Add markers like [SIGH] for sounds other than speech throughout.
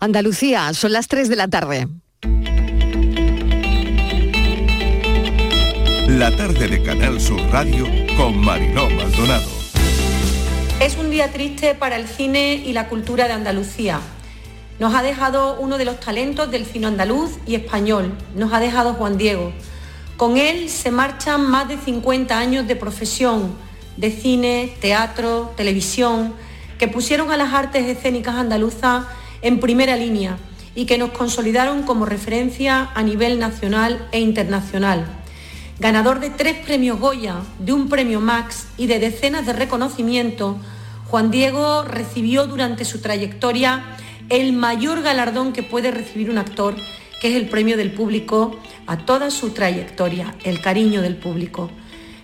Andalucía, son las 3 de la tarde. La tarde de Canal Sur Radio con Mariló Maldonado. Es un día triste para el cine y la cultura de Andalucía. Nos ha dejado uno de los talentos del cine andaluz y español. Nos ha dejado Juan Diego. Con él se marchan más de 50 años de profesión, de cine, teatro, televisión, que pusieron a las artes escénicas andaluzas en primera línea y que nos consolidaron como referencia a nivel nacional e internacional. Ganador de tres premios Goya, de un premio Max y de decenas de reconocimientos, Juan Diego recibió durante su trayectoria el mayor galardón que puede recibir un actor, que es el premio del público a toda su trayectoria, el cariño del público.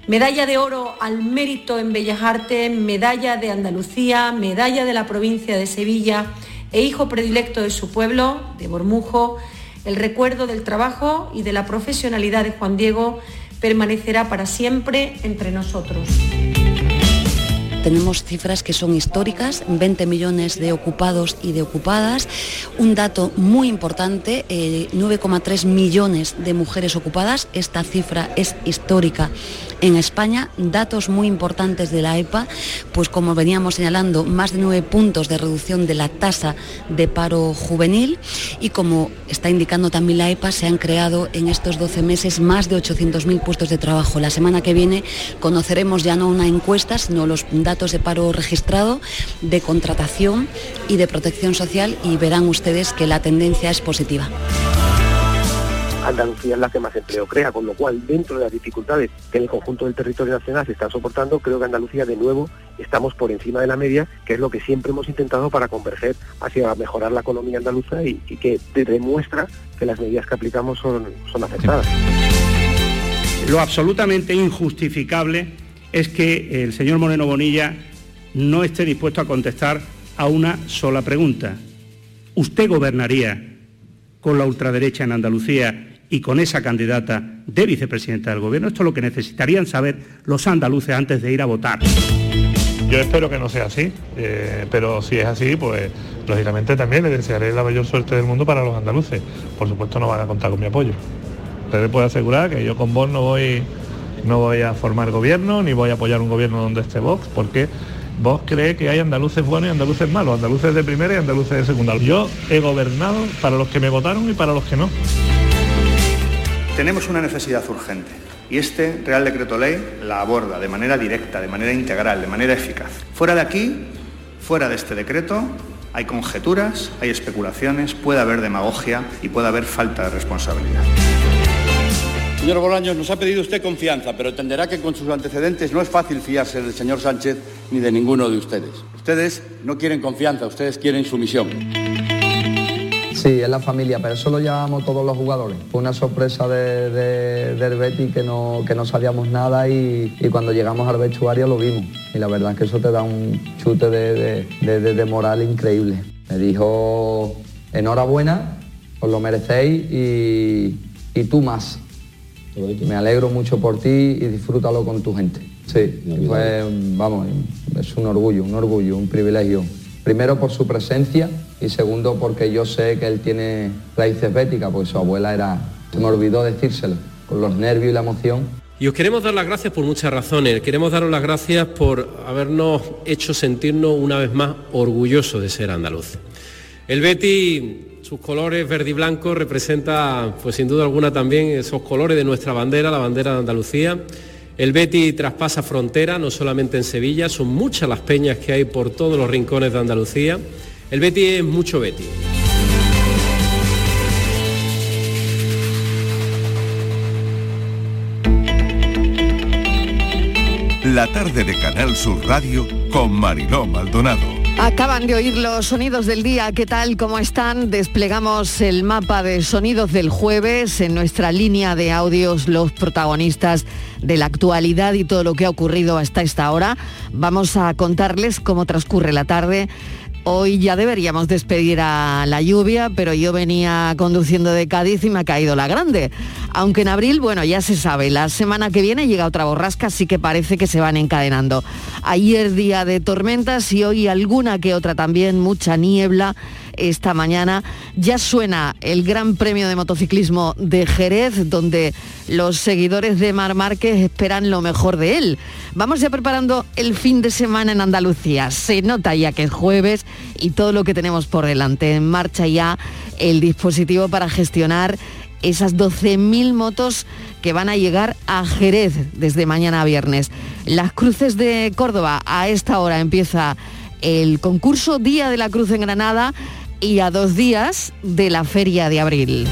Medalla de oro al mérito en Bellas Artes, medalla de Andalucía, medalla de la provincia de Sevilla e hijo predilecto de su pueblo, de Bormujo, el recuerdo del trabajo y de la profesionalidad de Juan Diego permanecerá para siempre entre nosotros. Tenemos cifras que son históricas, 20 millones de ocupados y de ocupadas. Un dato muy importante, 9,3 eh, millones de mujeres ocupadas. Esta cifra es histórica en España. Datos muy importantes de la EPA, pues como veníamos señalando, más de 9 puntos de reducción de la tasa de paro juvenil y como está indicando también la EPA, se han creado en estos 12 meses más de 800.000 puestos de trabajo. La semana que viene conoceremos ya no una encuesta, sino los datos datos de paro registrado, de contratación y de protección social y verán ustedes que la tendencia es positiva. Andalucía es la que más empleo crea, con lo cual dentro de las dificultades que en el conjunto del territorio nacional se están soportando, creo que Andalucía de nuevo estamos por encima de la media, que es lo que siempre hemos intentado para converger hacia mejorar la economía andaluza y, que demuestra que las medidas que aplicamos son, son acertadas. Lo absolutamente injustificable es que el señor Moreno Bonilla no esté dispuesto a contestar a una sola pregunta. ¿Usted gobernaría con la ultraderecha en Andalucía y con esa candidata de vicepresidenta del Gobierno? Esto es lo que necesitarían saber los andaluces antes de ir a votar. Yo espero que no sea así, eh, pero si es así, pues lógicamente también le desearé la mayor suerte del mundo para los andaluces. Por supuesto no van a contar con mi apoyo. Usted le puede asegurar que yo con vos no voy no voy a formar gobierno ni voy a apoyar un gobierno donde esté Vox, porque Vox cree que hay andaluces buenos y andaluces malos, andaluces de primera y andaluces de segunda. Yo he gobernado para los que me votaron y para los que no. Tenemos una necesidad urgente y este Real Decreto Ley la aborda de manera directa, de manera integral, de manera eficaz. Fuera de aquí, fuera de este decreto, hay conjeturas, hay especulaciones, puede haber demagogia y puede haber falta de responsabilidad. Señor Bolaños, nos ha pedido usted confianza, pero entenderá que con sus antecedentes no es fácil fiarse del señor Sánchez ni de ninguno de ustedes. Ustedes no quieren confianza, ustedes quieren sumisión. Sí, es la familia, pero eso lo llevamos todos los jugadores. Fue una sorpresa de, del Betty que no, que no sabíamos nada y, cuando llegamos al vestuario lo vimos. Y la verdad es que eso te da un chute de, de moral increíble. Me dijo, enhorabuena, os lo merecéis y, y tú más. Me alegro mucho por ti y disfrútalo con tu gente. Sí, fue, vamos, es un orgullo, un orgullo, un privilegio. Primero por su presencia y segundo porque yo sé que él tiene raíces béticas, porque su abuela era, se me olvidó decírselo, con los nervios y la emoción. Y os queremos dar las gracias por muchas razones. Queremos daros las gracias por habernos hecho sentirnos una vez más orgullosos de ser andaluz. El Betty sus colores verde y blanco representa, pues sin duda alguna también esos colores de nuestra bandera, la bandera de Andalucía. El Betty traspasa frontera, no solamente en Sevilla, son muchas las peñas que hay por todos los rincones de Andalucía. El Betty es mucho Betty. La tarde de Canal Sur Radio con Mariló Maldonado. Acaban de oír los sonidos del día, ¿qué tal? ¿Cómo están? Desplegamos el mapa de sonidos del jueves en nuestra línea de audios, los protagonistas de la actualidad y todo lo que ha ocurrido hasta esta hora. Vamos a contarles cómo transcurre la tarde Hoy ya deberíamos despedir a la lluvia, pero yo venía conduciendo de Cádiz y me ha caído la grande. Aunque en abril, bueno, ya se sabe, la semana que viene llega otra borrasca, así que parece que se van encadenando. Ayer día de tormentas y hoy alguna que otra también, mucha niebla esta mañana. Ya suena el Gran Premio de Motociclismo de Jerez, donde los seguidores de Mar Márquez esperan lo mejor de él. Vamos ya preparando el fin de semana en Andalucía. Se nota ya que es jueves y todo lo que tenemos por delante. En marcha ya el dispositivo para gestionar esas 12.000 motos que van a llegar a Jerez desde mañana a viernes. Las cruces de Córdoba, a esta hora empieza el concurso Día de la Cruz en Granada y a dos días de la feria de abril.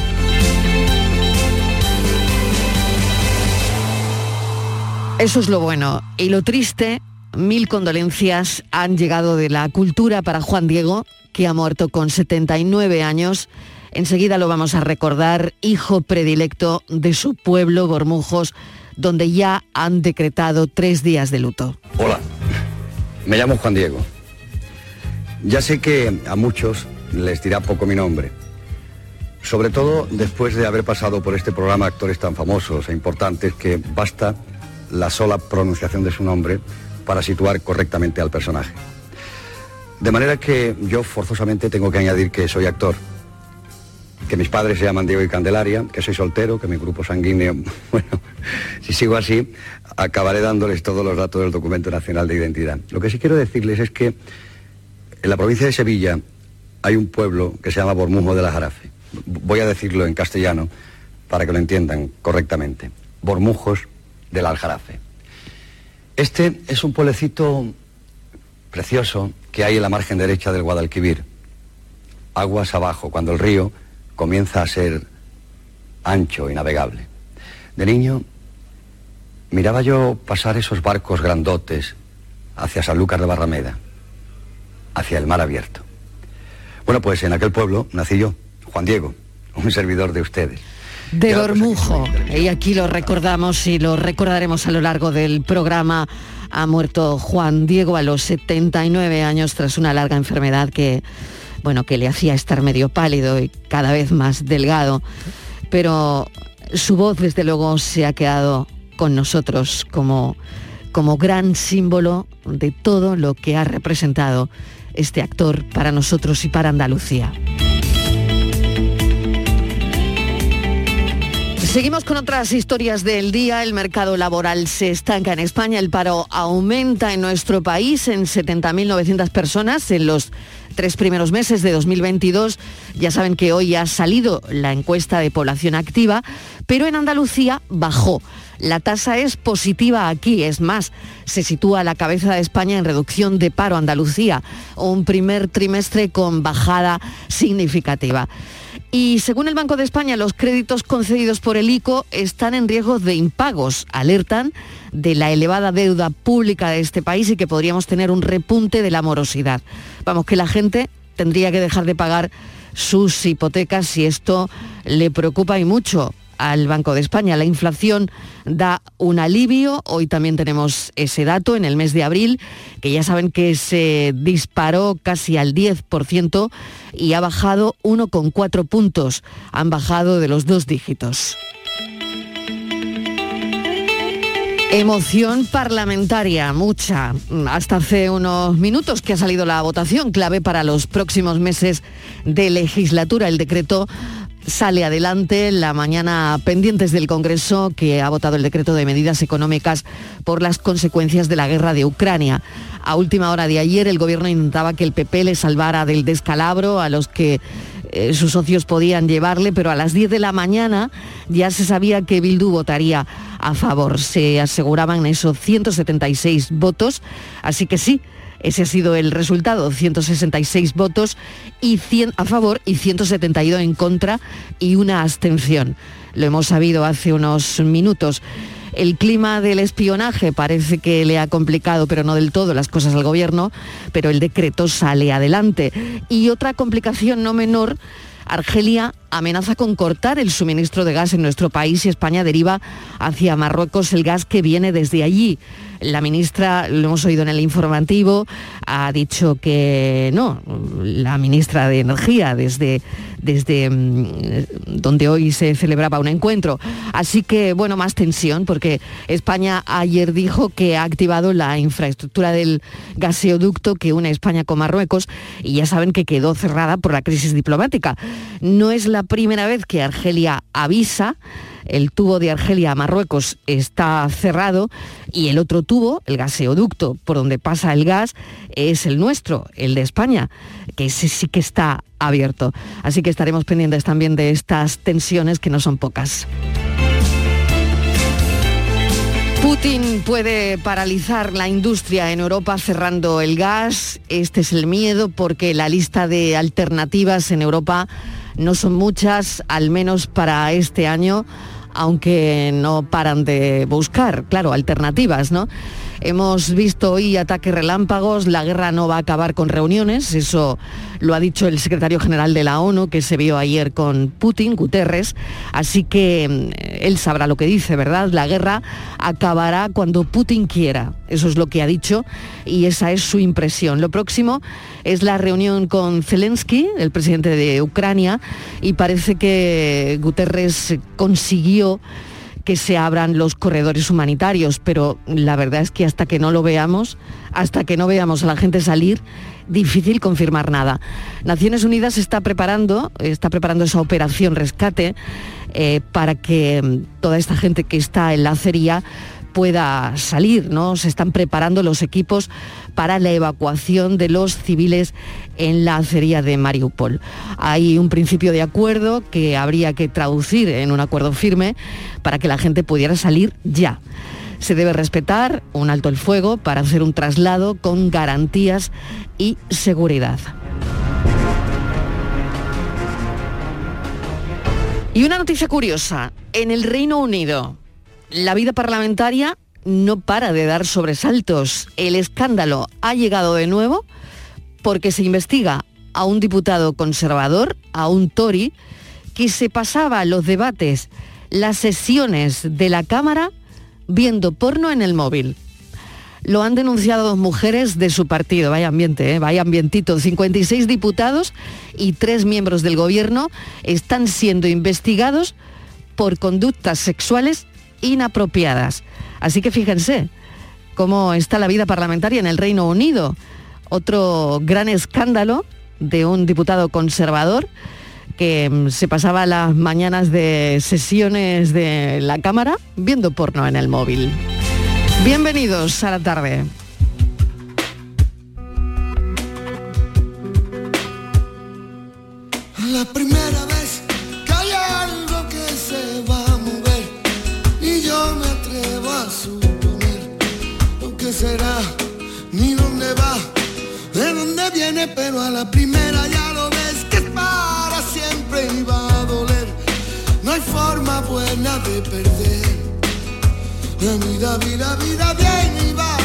Eso es lo bueno. Y lo triste, mil condolencias han llegado de la cultura para Juan Diego, que ha muerto con 79 años. Enseguida lo vamos a recordar, hijo predilecto de su pueblo, Bormujos, donde ya han decretado tres días de luto. Hola, me llamo Juan Diego. Ya sé que a muchos les dirá poco mi nombre. Sobre todo después de haber pasado por este programa actores tan famosos e importantes que basta la sola pronunciación de su nombre para situar correctamente al personaje. De manera que yo forzosamente tengo que añadir que soy actor, que mis padres se llaman Diego y Candelaria, que soy soltero, que mi grupo sanguíneo, [LAUGHS] bueno, si sigo así, acabaré dándoles todos los datos del documento nacional de identidad. Lo que sí quiero decirles es que en la provincia de Sevilla hay un pueblo que se llama Bormujo de la Jarafe. Voy a decirlo en castellano para que lo entiendan correctamente. Bormujos del Aljarafe. Este es un pueblecito precioso que hay en la margen derecha del Guadalquivir, aguas abajo, cuando el río comienza a ser ancho y navegable. De niño miraba yo pasar esos barcos grandotes hacia Sanlúcar de Barrameda, hacia el mar abierto. Bueno, pues en aquel pueblo nací yo, Juan Diego, un servidor de ustedes de Bormujo. Y aquí lo recordamos y lo recordaremos a lo largo del programa. Ha muerto Juan Diego a los 79 años tras una larga enfermedad que, bueno, que le hacía estar medio pálido y cada vez más delgado. Pero su voz, desde luego, se ha quedado con nosotros como, como gran símbolo de todo lo que ha representado este actor para nosotros y para Andalucía. Seguimos con otras historias del día. El mercado laboral se estanca en España, el paro aumenta en nuestro país en 70.900 personas en los tres primeros meses de 2022. Ya saben que hoy ha salido la encuesta de población activa, pero en Andalucía bajó. La tasa es positiva aquí, es más, se sitúa a la cabeza de España en reducción de paro Andalucía, un primer trimestre con bajada significativa. Y según el Banco de España, los créditos concedidos por el ICO están en riesgo de impagos. Alertan de la elevada deuda pública de este país y que podríamos tener un repunte de la morosidad. Vamos, que la gente tendría que dejar de pagar sus hipotecas si esto le preocupa y mucho al Banco de España. La inflación da un alivio. Hoy también tenemos ese dato en el mes de abril, que ya saben que se disparó casi al 10% y ha bajado 1,4 puntos. Han bajado de los dos dígitos. Emoción parlamentaria, mucha. Hasta hace unos minutos que ha salido la votación clave para los próximos meses de legislatura. El decreto sale adelante la mañana pendientes del Congreso que ha votado el decreto de medidas económicas por las consecuencias de la guerra de Ucrania. A última hora de ayer el gobierno intentaba que el PP le salvara del descalabro a los que eh, sus socios podían llevarle, pero a las 10 de la mañana ya se sabía que Bildu votaría a favor. Se aseguraban esos 176 votos, así que sí, ese ha sido el resultado, 166 votos y 100 a favor y 172 en contra y una abstención. Lo hemos sabido hace unos minutos. El clima del espionaje parece que le ha complicado, pero no del todo, las cosas al gobierno, pero el decreto sale adelante. Y otra complicación no menor, Argelia amenaza con cortar el suministro de gas en nuestro país y España deriva hacia Marruecos el gas que viene desde allí. La ministra, lo hemos oído en el informativo, ha dicho que no, la ministra de Energía desde, desde mm, donde hoy se celebraba un encuentro. Así que, bueno, más tensión porque España ayer dijo que ha activado la infraestructura del gaseoducto que une España con Marruecos y ya saben que quedó cerrada por la crisis diplomática. No es la primera vez que Argelia avisa el tubo de Argelia a Marruecos está cerrado y el otro tubo, el gaseoducto por donde pasa el gas, es el nuestro, el de España, que ese sí que está abierto. Así que estaremos pendientes también de estas tensiones que no son pocas. Putin puede paralizar la industria en Europa cerrando el gas. Este es el miedo porque la lista de alternativas en Europa no son muchas, al menos para este año, aunque no paran de buscar, claro, alternativas, ¿no? Hemos visto hoy ataques relámpagos, la guerra no va a acabar con reuniones, eso lo ha dicho el secretario general de la ONU, que se vio ayer con Putin, Guterres, así que mm, él sabrá lo que dice, ¿verdad? La guerra acabará cuando Putin quiera, eso es lo que ha dicho y esa es su impresión. Lo próximo es la reunión con Zelensky, el presidente de Ucrania, y parece que Guterres consiguió que se abran los corredores humanitarios, pero la verdad es que hasta que no lo veamos, hasta que no veamos a la gente salir, difícil confirmar nada. Naciones Unidas está preparando, está preparando esa operación rescate eh, para que mm, toda esta gente que está en la acería pueda salir, ¿no? Se están preparando los equipos para la evacuación de los civiles en la acería de Mariupol. Hay un principio de acuerdo que habría que traducir en un acuerdo firme para que la gente pudiera salir ya. Se debe respetar un alto el fuego para hacer un traslado con garantías y seguridad. Y una noticia curiosa, en el Reino Unido, la vida parlamentaria no para de dar sobresaltos. El escándalo ha llegado de nuevo porque se investiga a un diputado conservador, a un Tory, que se pasaba los debates, las sesiones de la Cámara viendo porno en el móvil. Lo han denunciado dos mujeres de su partido, vaya ambiente, ¿eh? vaya ambientito. 56 diputados y tres miembros del gobierno están siendo investigados por conductas sexuales inapropiadas. Así que fíjense cómo está la vida parlamentaria en el Reino Unido. Otro gran escándalo de un diputado conservador que mm, se pasaba las mañanas de sesiones de la Cámara viendo porno en el móvil. Bienvenidos a la tarde. Será ni dónde va, de dónde viene, pero a la primera ya lo ves que es para siempre y va a doler. No hay forma buena de perder. La vida, vida, vida viene y va.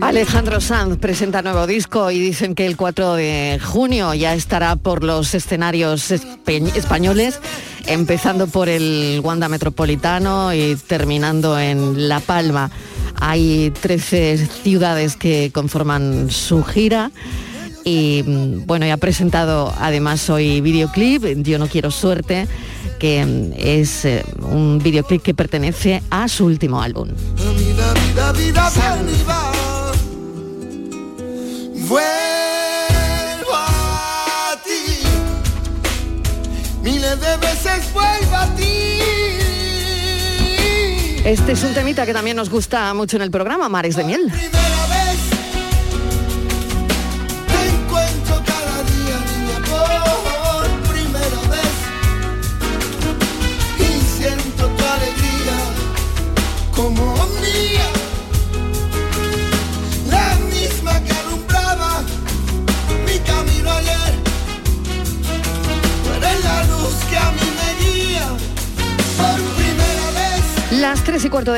Alejandro Sanz presenta nuevo disco y dicen que el 4 de junio ya estará por los escenarios españoles, empezando por el Wanda Metropolitano y terminando en La Palma. Hay 13 ciudades que conforman su gira Y mm, bueno, y ha presentado además hoy videoclip, Yo no quiero suerte, que mm, es eh, un videoclip que pertenece a su último álbum. De veces vuelvo a ti. Este es un temita que también nos gusta mucho en el programa, Mares de Miel.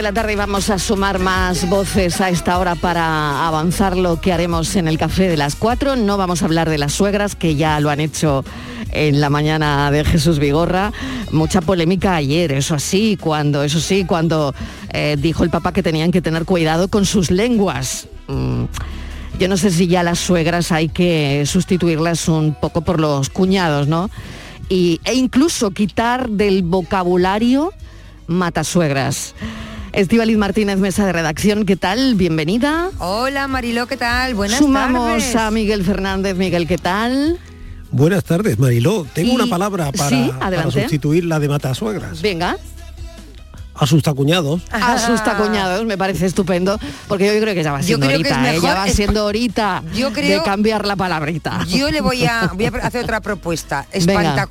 De la tarde vamos a sumar más voces a esta hora para avanzar lo que haremos en el café de las 4. No vamos a hablar de las suegras, que ya lo han hecho en la mañana de Jesús Vigorra. Mucha polémica ayer, eso sí, cuando, eso sí, cuando eh, dijo el papá que tenían que tener cuidado con sus lenguas. Mm, yo no sé si ya las suegras hay que sustituirlas un poco por los cuñados, ¿no? Y, e incluso quitar del vocabulario matasuegras. Estivaliz Martínez, mesa de redacción, ¿qué tal? Bienvenida. Hola Mariló, ¿qué tal? Buenas Sumamos tardes. a Miguel Fernández. Miguel, ¿qué tal? Buenas tardes, Mariló. Tengo Y- una palabra para, Sí, para adelante. sustituir la de matasuegras. Venga. Asustacuñados. Asusta cuñados, me parece estupendo, porque yo creo que ya va siendo creo que es horita, ¿eh? ya va siendo horita Yo creo- de cambiar la palabrita. Yo le voy a, [LAUGHS] voy a hacer otra propuesta. Venga.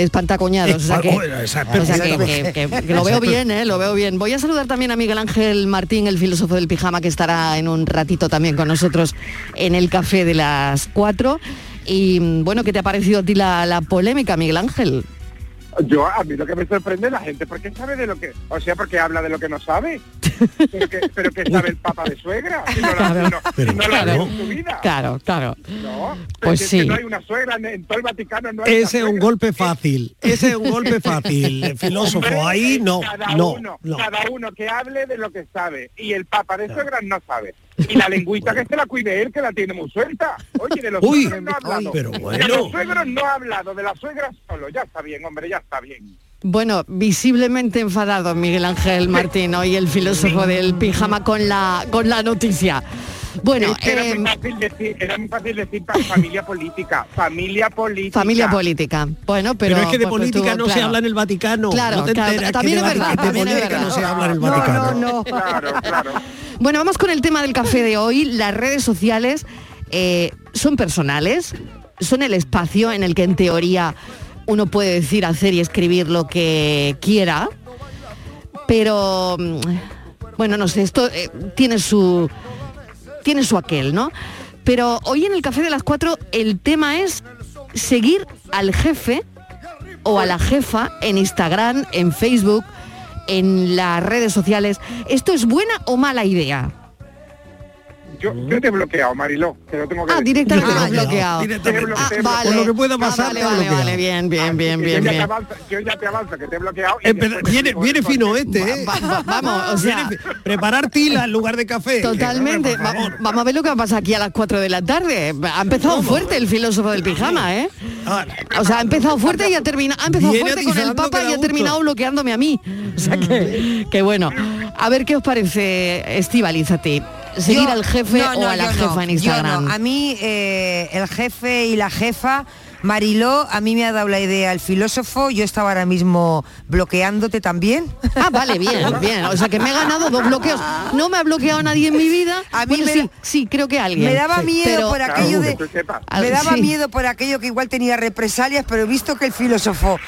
Espantacuñados, o sea que, o sea que- lo veo bien, ¿eh? lo veo bien. Voy a saludar también a Miguel Ángel Martín, el filósofo del pijama, que estará en un ratito también con nosotros en el café de las 4. Y mm, bueno, ¿qué te ha parecido a ti la, la polémica, Miguel Ángel? Yo, a mí lo que me sorprende es la gente, ¿por qué sabe de lo que, o sea, porque habla de lo que no sabe? [LAUGHS] Pero que, pero que sabe el papa de suegra, si no, la- Claro. si no- Pero si no lo claro. ve en su vida. Claro, claro. No, Pues sí. no hay una suegra, en, en todo el Vaticano no hay Ese es un suegra. golpe fácil. Ese es un golpe [LAUGHS] fácil. El filósofo Hombre, ahí no, cada no, uno, no. Cada uno que hable de lo que sabe. Y el papa de suegras no sabe. Y la lengüita que se la cuide él, que la tiene muy suelta. Oye, de los Uy, suegros no ha hablado. pero De bueno. los suegros no ha hablado, de las suegras solo. Ya está bien, hombre, ya está bien. Bueno, visiblemente enfadado Miguel Ángel Martín, hoy el filósofo del pijama con la, con la noticia. Bueno, Es que era, eh, muy fácil decir, era muy fácil decir pa- familia política, familia política. familia política. Bueno, pero... Pero, es que de pues, pues, política tú, no se habla en el Vaticano. Claro, no te claro, enteras que también de es verdad, de también es verdad. no se habla en el No, Vaticano. no, no. Claro, claro. Bueno, vamos con el tema del café de hoy. Las redes sociales eh, son personales, son el espacio en el que en teoría uno puede decir, hacer y escribir lo que quiera, pero mm, bueno, no sé, esto eh, tiene su tiene su aquel, ¿no? Pero hoy en el café de las cuatro el tema es seguir al jefe o a la jefa en Instagram, en Facebook, en las redes sociales. ¿Esto es buena o mala idea? Yo, yo te he bloqueado, Mariló, te lo tengo que Ah, directamente Yo bloqueado. directamente. Ah, vale. Por lo que pueda Ah, pasar, vale, he vale, bloqueado. vale, bien, bien, bien, yo, bien, ya te bien. avanzo, yo ya te avanzo, que te he bloqueado. Eh, viene, viene fino este, ¿eh? [LAUGHS] Va- va- vamos, o sea, preparar tila en lugar de café. Totalmente. Va- vamos a ver lo que va a pasar aquí a las 4 de la tarde. Ha empezado fuerte el filósofo del pijama, ¿eh? Ah, O sea, ha empezado fuerte y ha terminado, ha empezado Viene fuerte con el Papa y ha terminado bloqueándome a mí. O sea que, que bueno. A ver qué os parece, Estivaliz, a ti. ¿Seguir Yo- al jefe no, o a la jefa no, en yo Instagram? no. A mí eh, el jefe y la jefa, Mariló, a mí me ha dado la idea el filósofo, yo estaba ahora mismo bloqueándote también. Ah, vale, bien, [LAUGHS] bien. O sea que me he ganado dos bloqueos. No me ha bloqueado nadie en mi vida. A mí Bueno, sí, da- sí, creo que alguien. Me daba miedo pero- por aquello de... Me daba sí. miedo por aquello que igual tenía represalias, pero he visto que el filósofo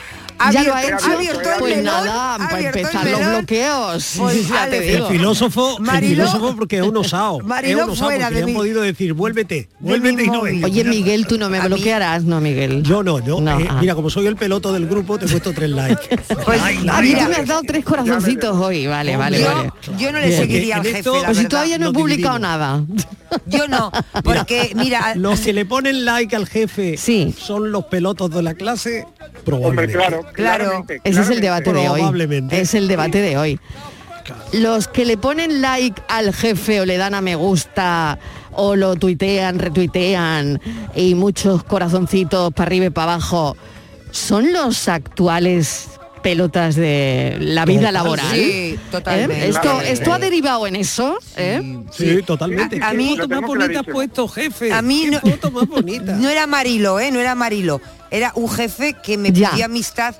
ha ya lo abierto, ha hecho. ha abierto el pues melón, nada, ha para empezar los bloqueos. Pues, [LAUGHS] ya te Ale, digo. El filósofo, el Mariló- filósofo porque es un osado. Mariló es un osado fuera porque de le han podido decir, vuélvete, de vuélvete y no vengas. Oye, Miguel, tú no me mí- bloquearás, ¿no, Miguel? Yo no, yo. No, eh, ah. Mira, como soy el peloto del grupo, te he puesto tres likes. [LAUGHS] Pues, Like, Ah, mira, tú me has dado tres corazoncitos hoy. Vale, vale, yo, vale. yo no le seguiría al jefe, Pues si todavía no he publicado nada. [LAUGHS] Yo no, porque mira, Los que le ponen like al jefe Sí. son los pelotos de la clase, Hombre, claro, Claro. Ese es el debate de hoy. Probablemente. Es el debate de hoy. los que le ponen like al jefe o le dan a me gusta o lo tuitean, retuitean y muchos corazoncitos para arriba y para abajo, ¿son los actuales pelotas de la vida Total, laboral? sí, totalmente. ¿Eh? ¿Esto, Totalmente. ¿Esto ha derivado en eso? ¿eh? Sí, totalmente. A- a ¿Qué mí- foto más bonita has puesto, jefe? A mí ¿Qué no, foto más bonita? [LAUGHS] no era Marilo, ¿eh? No era Marilo. Era un jefe que me Ya. pidió amistad,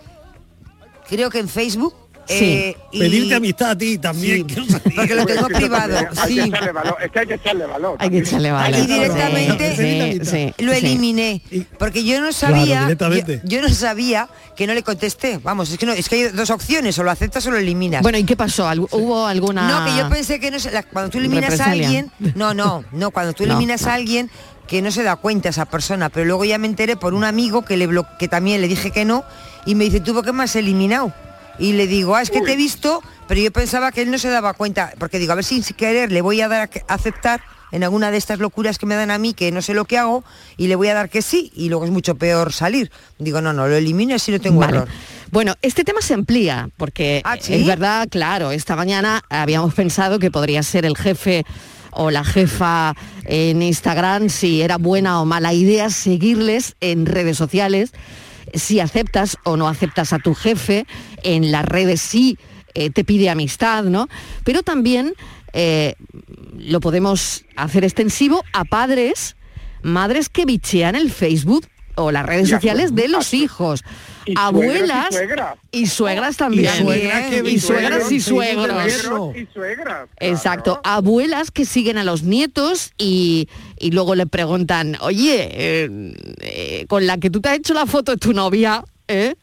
creo que en Facebook. Sí. eh, y- Pedirte amistad a ti también. que no sabía. Porque lo tengo [LAUGHS] privado, Hay sí. que echarle valor, es que hay que echarle valor. Hay que echarle valor. Y directamente Sí, sí, lo sí. eliminé porque yo no Claro, sabía yo, no sabía que no le contesté vamos es que no es que hay dos opciones o lo aceptas o lo eliminas Bueno, ¿y qué pasó? ¿Algu- ¿Hubo alguna...? no que yo pensé que no se- la- cuando tú eliminas a alguien [LAUGHS] no no no cuando tú No. eliminas a alguien que no se da cuenta esa persona pero luego ya me enteré por un amigo que le que también le dije que no y me dice tú por qué me has eliminado y le digo ah es que te he visto pero yo pensaba que él no se daba cuenta porque digo a ver si sin querer le voy a dar a aceptar en alguna de estas locuras que me dan a mí que no sé lo que hago y le voy a dar que sí y luego es mucho peor salir digo no no lo elimino así no tengo Vale. error Bueno, este tema se amplía porque Ah, ¿sí? es verdad, claro, esta mañana habíamos pensado que podría ser el jefe o la jefa en Instagram si era buena o mala idea seguirles en redes sociales, si aceptas o no aceptas a tu jefe, en las redes sí eh, te pide amistad, ¿no? Pero también eh, lo podemos hacer extensivo a padres, madres que bichean el Facebook o las redes sociales de suegras. los hijos, Y abuelas y suegras. y suegras también. Y suegras que Y suegras y bichean suegros. Facebook Y suegras. Exacto, abuelas que siguen a los nietos y, y luego le preguntan, oye, eh, eh, con la que tú te has hecho la foto es tu novia, ¿eh?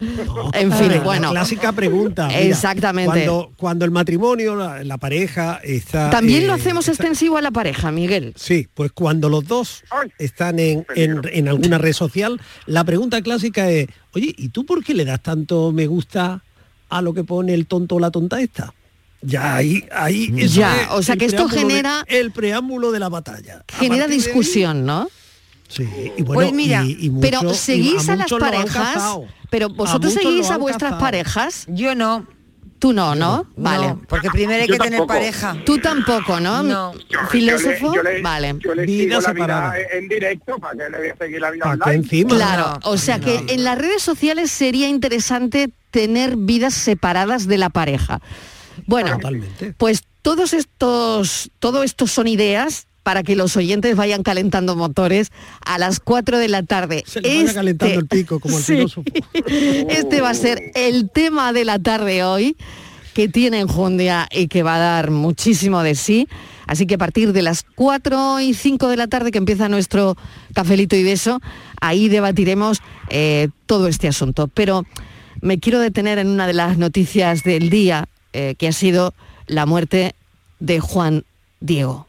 en fin, La bueno. clásica pregunta. mira, Exactamente. Cuando, cuando el matrimonio, la, la pareja está... También eh, lo hacemos está- extensivo a la pareja, Miguel. Sí, pues cuando los dos están en, en- en alguna red social, la pregunta clásica es, oye, ¿y tú por qué le das tanto me gusta a lo que pone el tonto o la tonta esta? Ya ahí, ahí eso Ya, es o sea que esto de- genera- el preámbulo de la batalla. Genera ahí- discusión, ¿no? Sí, y bueno, Pues mira, y- y Pero mucho- seguís a, las parejas, pero vosotros seguís a vuestras cazado. parejas. yo no Tú no, ¿no? Vale. No, porque primero hay que tener pareja Tú tampoco, ¿no? No. Yo- Filósofo, yo le, yo le- vale. Yo le Vida sigo la separada. vida en directo para que le voy a seguir la vida ¿Para qué online. encima? Claro, o sea que en las redes sociales sería interesante tener vidas separadas de la pareja. Bueno, Totalmente. pues todos estos, todo esto son ideas para que los oyentes vayan calentando motores a las 4 de la tarde. Se le vaya calentando el pico, como el [LAUGHS] Sí. filósofo. [LAUGHS] Este va a ser el tema de la tarde hoy, que tiene enjundia y que va a dar muchísimo de sí. Así que a partir de las 4 y 5 de la tarde que empieza nuestro cafelito y beso, ahí debatiremos eh, todo este asunto. Pero me quiero detener en una de las noticias del día, eh, que ha sido la muerte de Juan Diego.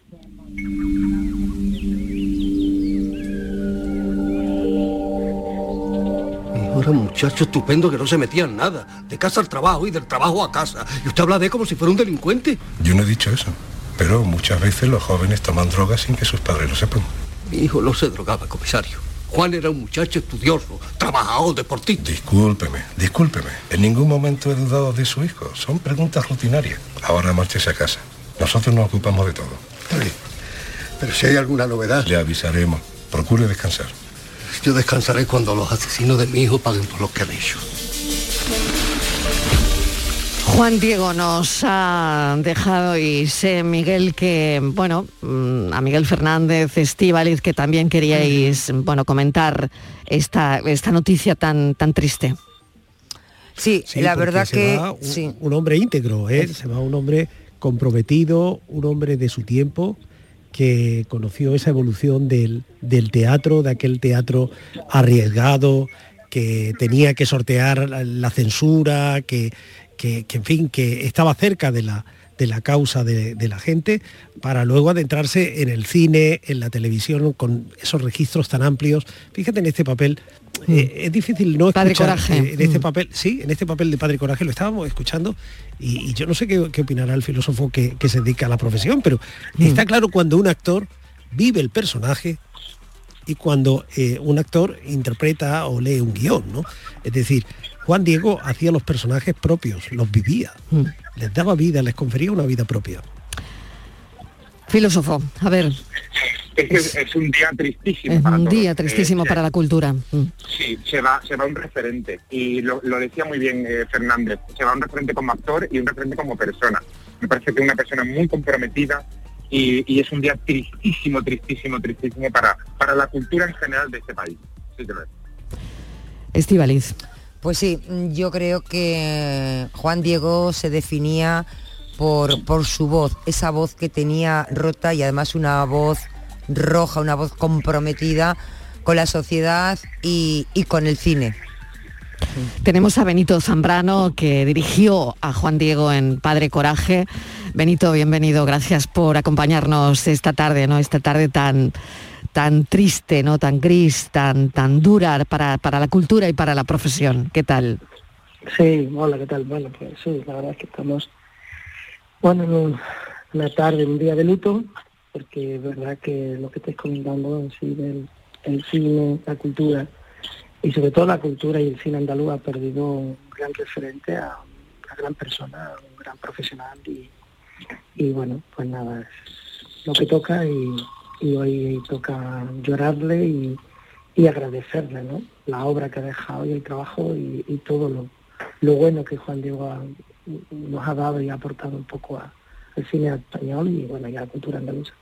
Era un muchacho estupendo que no se metía en nada. De casa al trabajo y del trabajo a casa. Y usted habla de él como si fuera un delincuente. Yo no he dicho eso, pero muchas veces los jóvenes toman drogas sin que sus padres lo sepan. Mi hijo no se drogaba, comisario. Juan era un muchacho estudioso, trabajador, deportista. Discúlpeme, discúlpeme. En ningún momento he dudado de su hijo. Son preguntas rutinarias. Ahora márchese a casa. Nosotros nos ocupamos de todo. Pero si hay alguna novedad, Le avisaremos. Procure descansar. yo descansaré cuando los asesinos de mi hijo paguen por lo que han hecho. Juan Diego nos ha dejado y sé, Miguel, que, bueno, mm, a Miguel Fernández, Estíbaliz, que también queríais, bueno, comentar esta, esta noticia tan, tan triste. sí, Sí, la verdad se que va un, sí un hombre íntegro, ¿eh? se va un hombre comprometido, un hombre de su tiempo que conoció esa evolución del, del teatro, de aquel teatro arriesgado, que tenía que sortear la, censura, que, que- que, en fin, que estaba cerca de la, de la causa de, de la gente, para luego adentrarse en el cine, en la televisión, con esos registros tan amplios. Fíjate en este papel, eh, es difícil no Padre escuchar, Coraje. eh, en este Mm. papel, sí, en este papel de Padre Coraje lo estábamos escuchando y, y yo no sé qué, qué opinará el filósofo que, que se dedica a la profesión, pero Mm. está claro cuando un actor vive el personaje y cuando eh, un actor interpreta o lee un guion, ¿no? Es decir, Juan Diego hacía los personajes propios, los vivía, Mm. les daba vida, les confería una vida propia. Filósofo, a ver, Es, que es, es un día tristísimo. es para un todos. día tristísimo Eh, para la cultura. Mm. Sí, se va, se va un referente. Y lo, lo decía muy bien eh, Fernández, se va un referente como actor y un referente como persona. Me parece que es una persona muy comprometida y, y es un día tristísimo, tristísimo, tristísimo para, para la cultura en general de este país. Sí que lo es. Estivaliz. Pues sí, yo creo que Juan Diego se definía por, por su voz, esa voz que tenía rota y además una voz roja, una voz comprometida con la sociedad y, y con el cine. Tenemos a Benito Zambrano que dirigió a Juan Diego en Padre Coraje. Benito, bienvenido, gracias por acompañarnos esta tarde, ¿no? Esta tarde tan tan triste, ¿no? Tan gris, tan tan dura para, para la cultura y para la profesión. ¿Qué tal? Sí, hola, ¿qué tal? Bueno, pues sí, la verdad es que estamos, bueno, en un- una tarde, un día de luto, porque es verdad que lo que estáis comentando en sí del el cine, la cultura, y sobre todo la cultura y el cine andaluz ha perdido un gran referente a una gran persona, a un gran profesional y, bueno, pues nada, es lo que toca y, hoy toca llorarle y, agradecerle ¿no? la obra que ha dejado y el trabajo y, todo lo, bueno que Juan Diego nos ha dado y ha aportado un poco a- al cine español y bueno y a la cultura andaluza.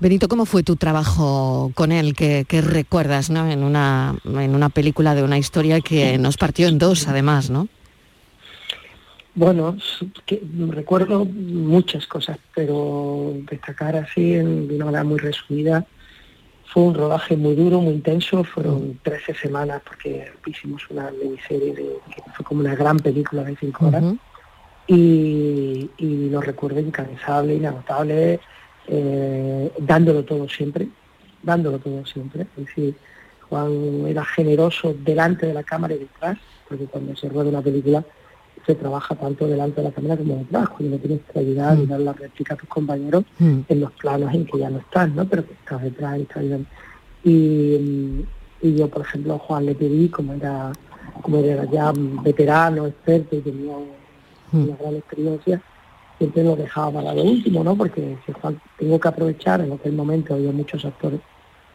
Benito, ¿cómo fue tu trabajo con él? ¿Qué, qué recuerdas ¿no? en, una, en una película de una historia que nos partió en dos, además, ¿no? Bueno, que recuerdo muchas cosas, pero destacar así en- de una manera muy resumida, fue un rodaje muy duro, muy intenso, fueron 13 semanas porque hicimos una miniserie de, que fue como una gran película de cinco horas y, y lo recuerdo incansable, inagotable, eh, dándolo todo siempre, dándolo todo siempre. Es decir, Juan era generoso delante de la cámara y detrás, porque cuando se rueda una película se trabaja tanto delante de la cámara como detrás, cuando tienes que ayudar y dar la réplica a tus compañeros en los planos en que ya no estás, ¿no? Pero que estás detrás y estás ayudando. Y, mm, y yo, por ejemplo, a Juan le pedí, como era, como era ya veterano, experto y tenía una gran experiencia, siempre lo dejaba para lo último, ¿no? Porque tengo que aprovechar, en aquel momento había muchos actores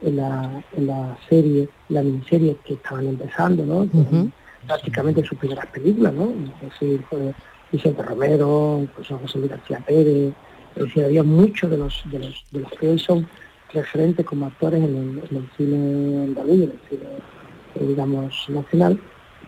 en la, en la serie, la miniserie que estaban empezando, ¿no? Que prácticamente sus primeras películas, ¿no? Es decir, fue Vicente Romero, incluso José Luis García Pérez, es decir, había muchos de los, de los, de los que hoy son referentes como actores en el, en el cine andaluz, en el cine, eh, digamos, nacional,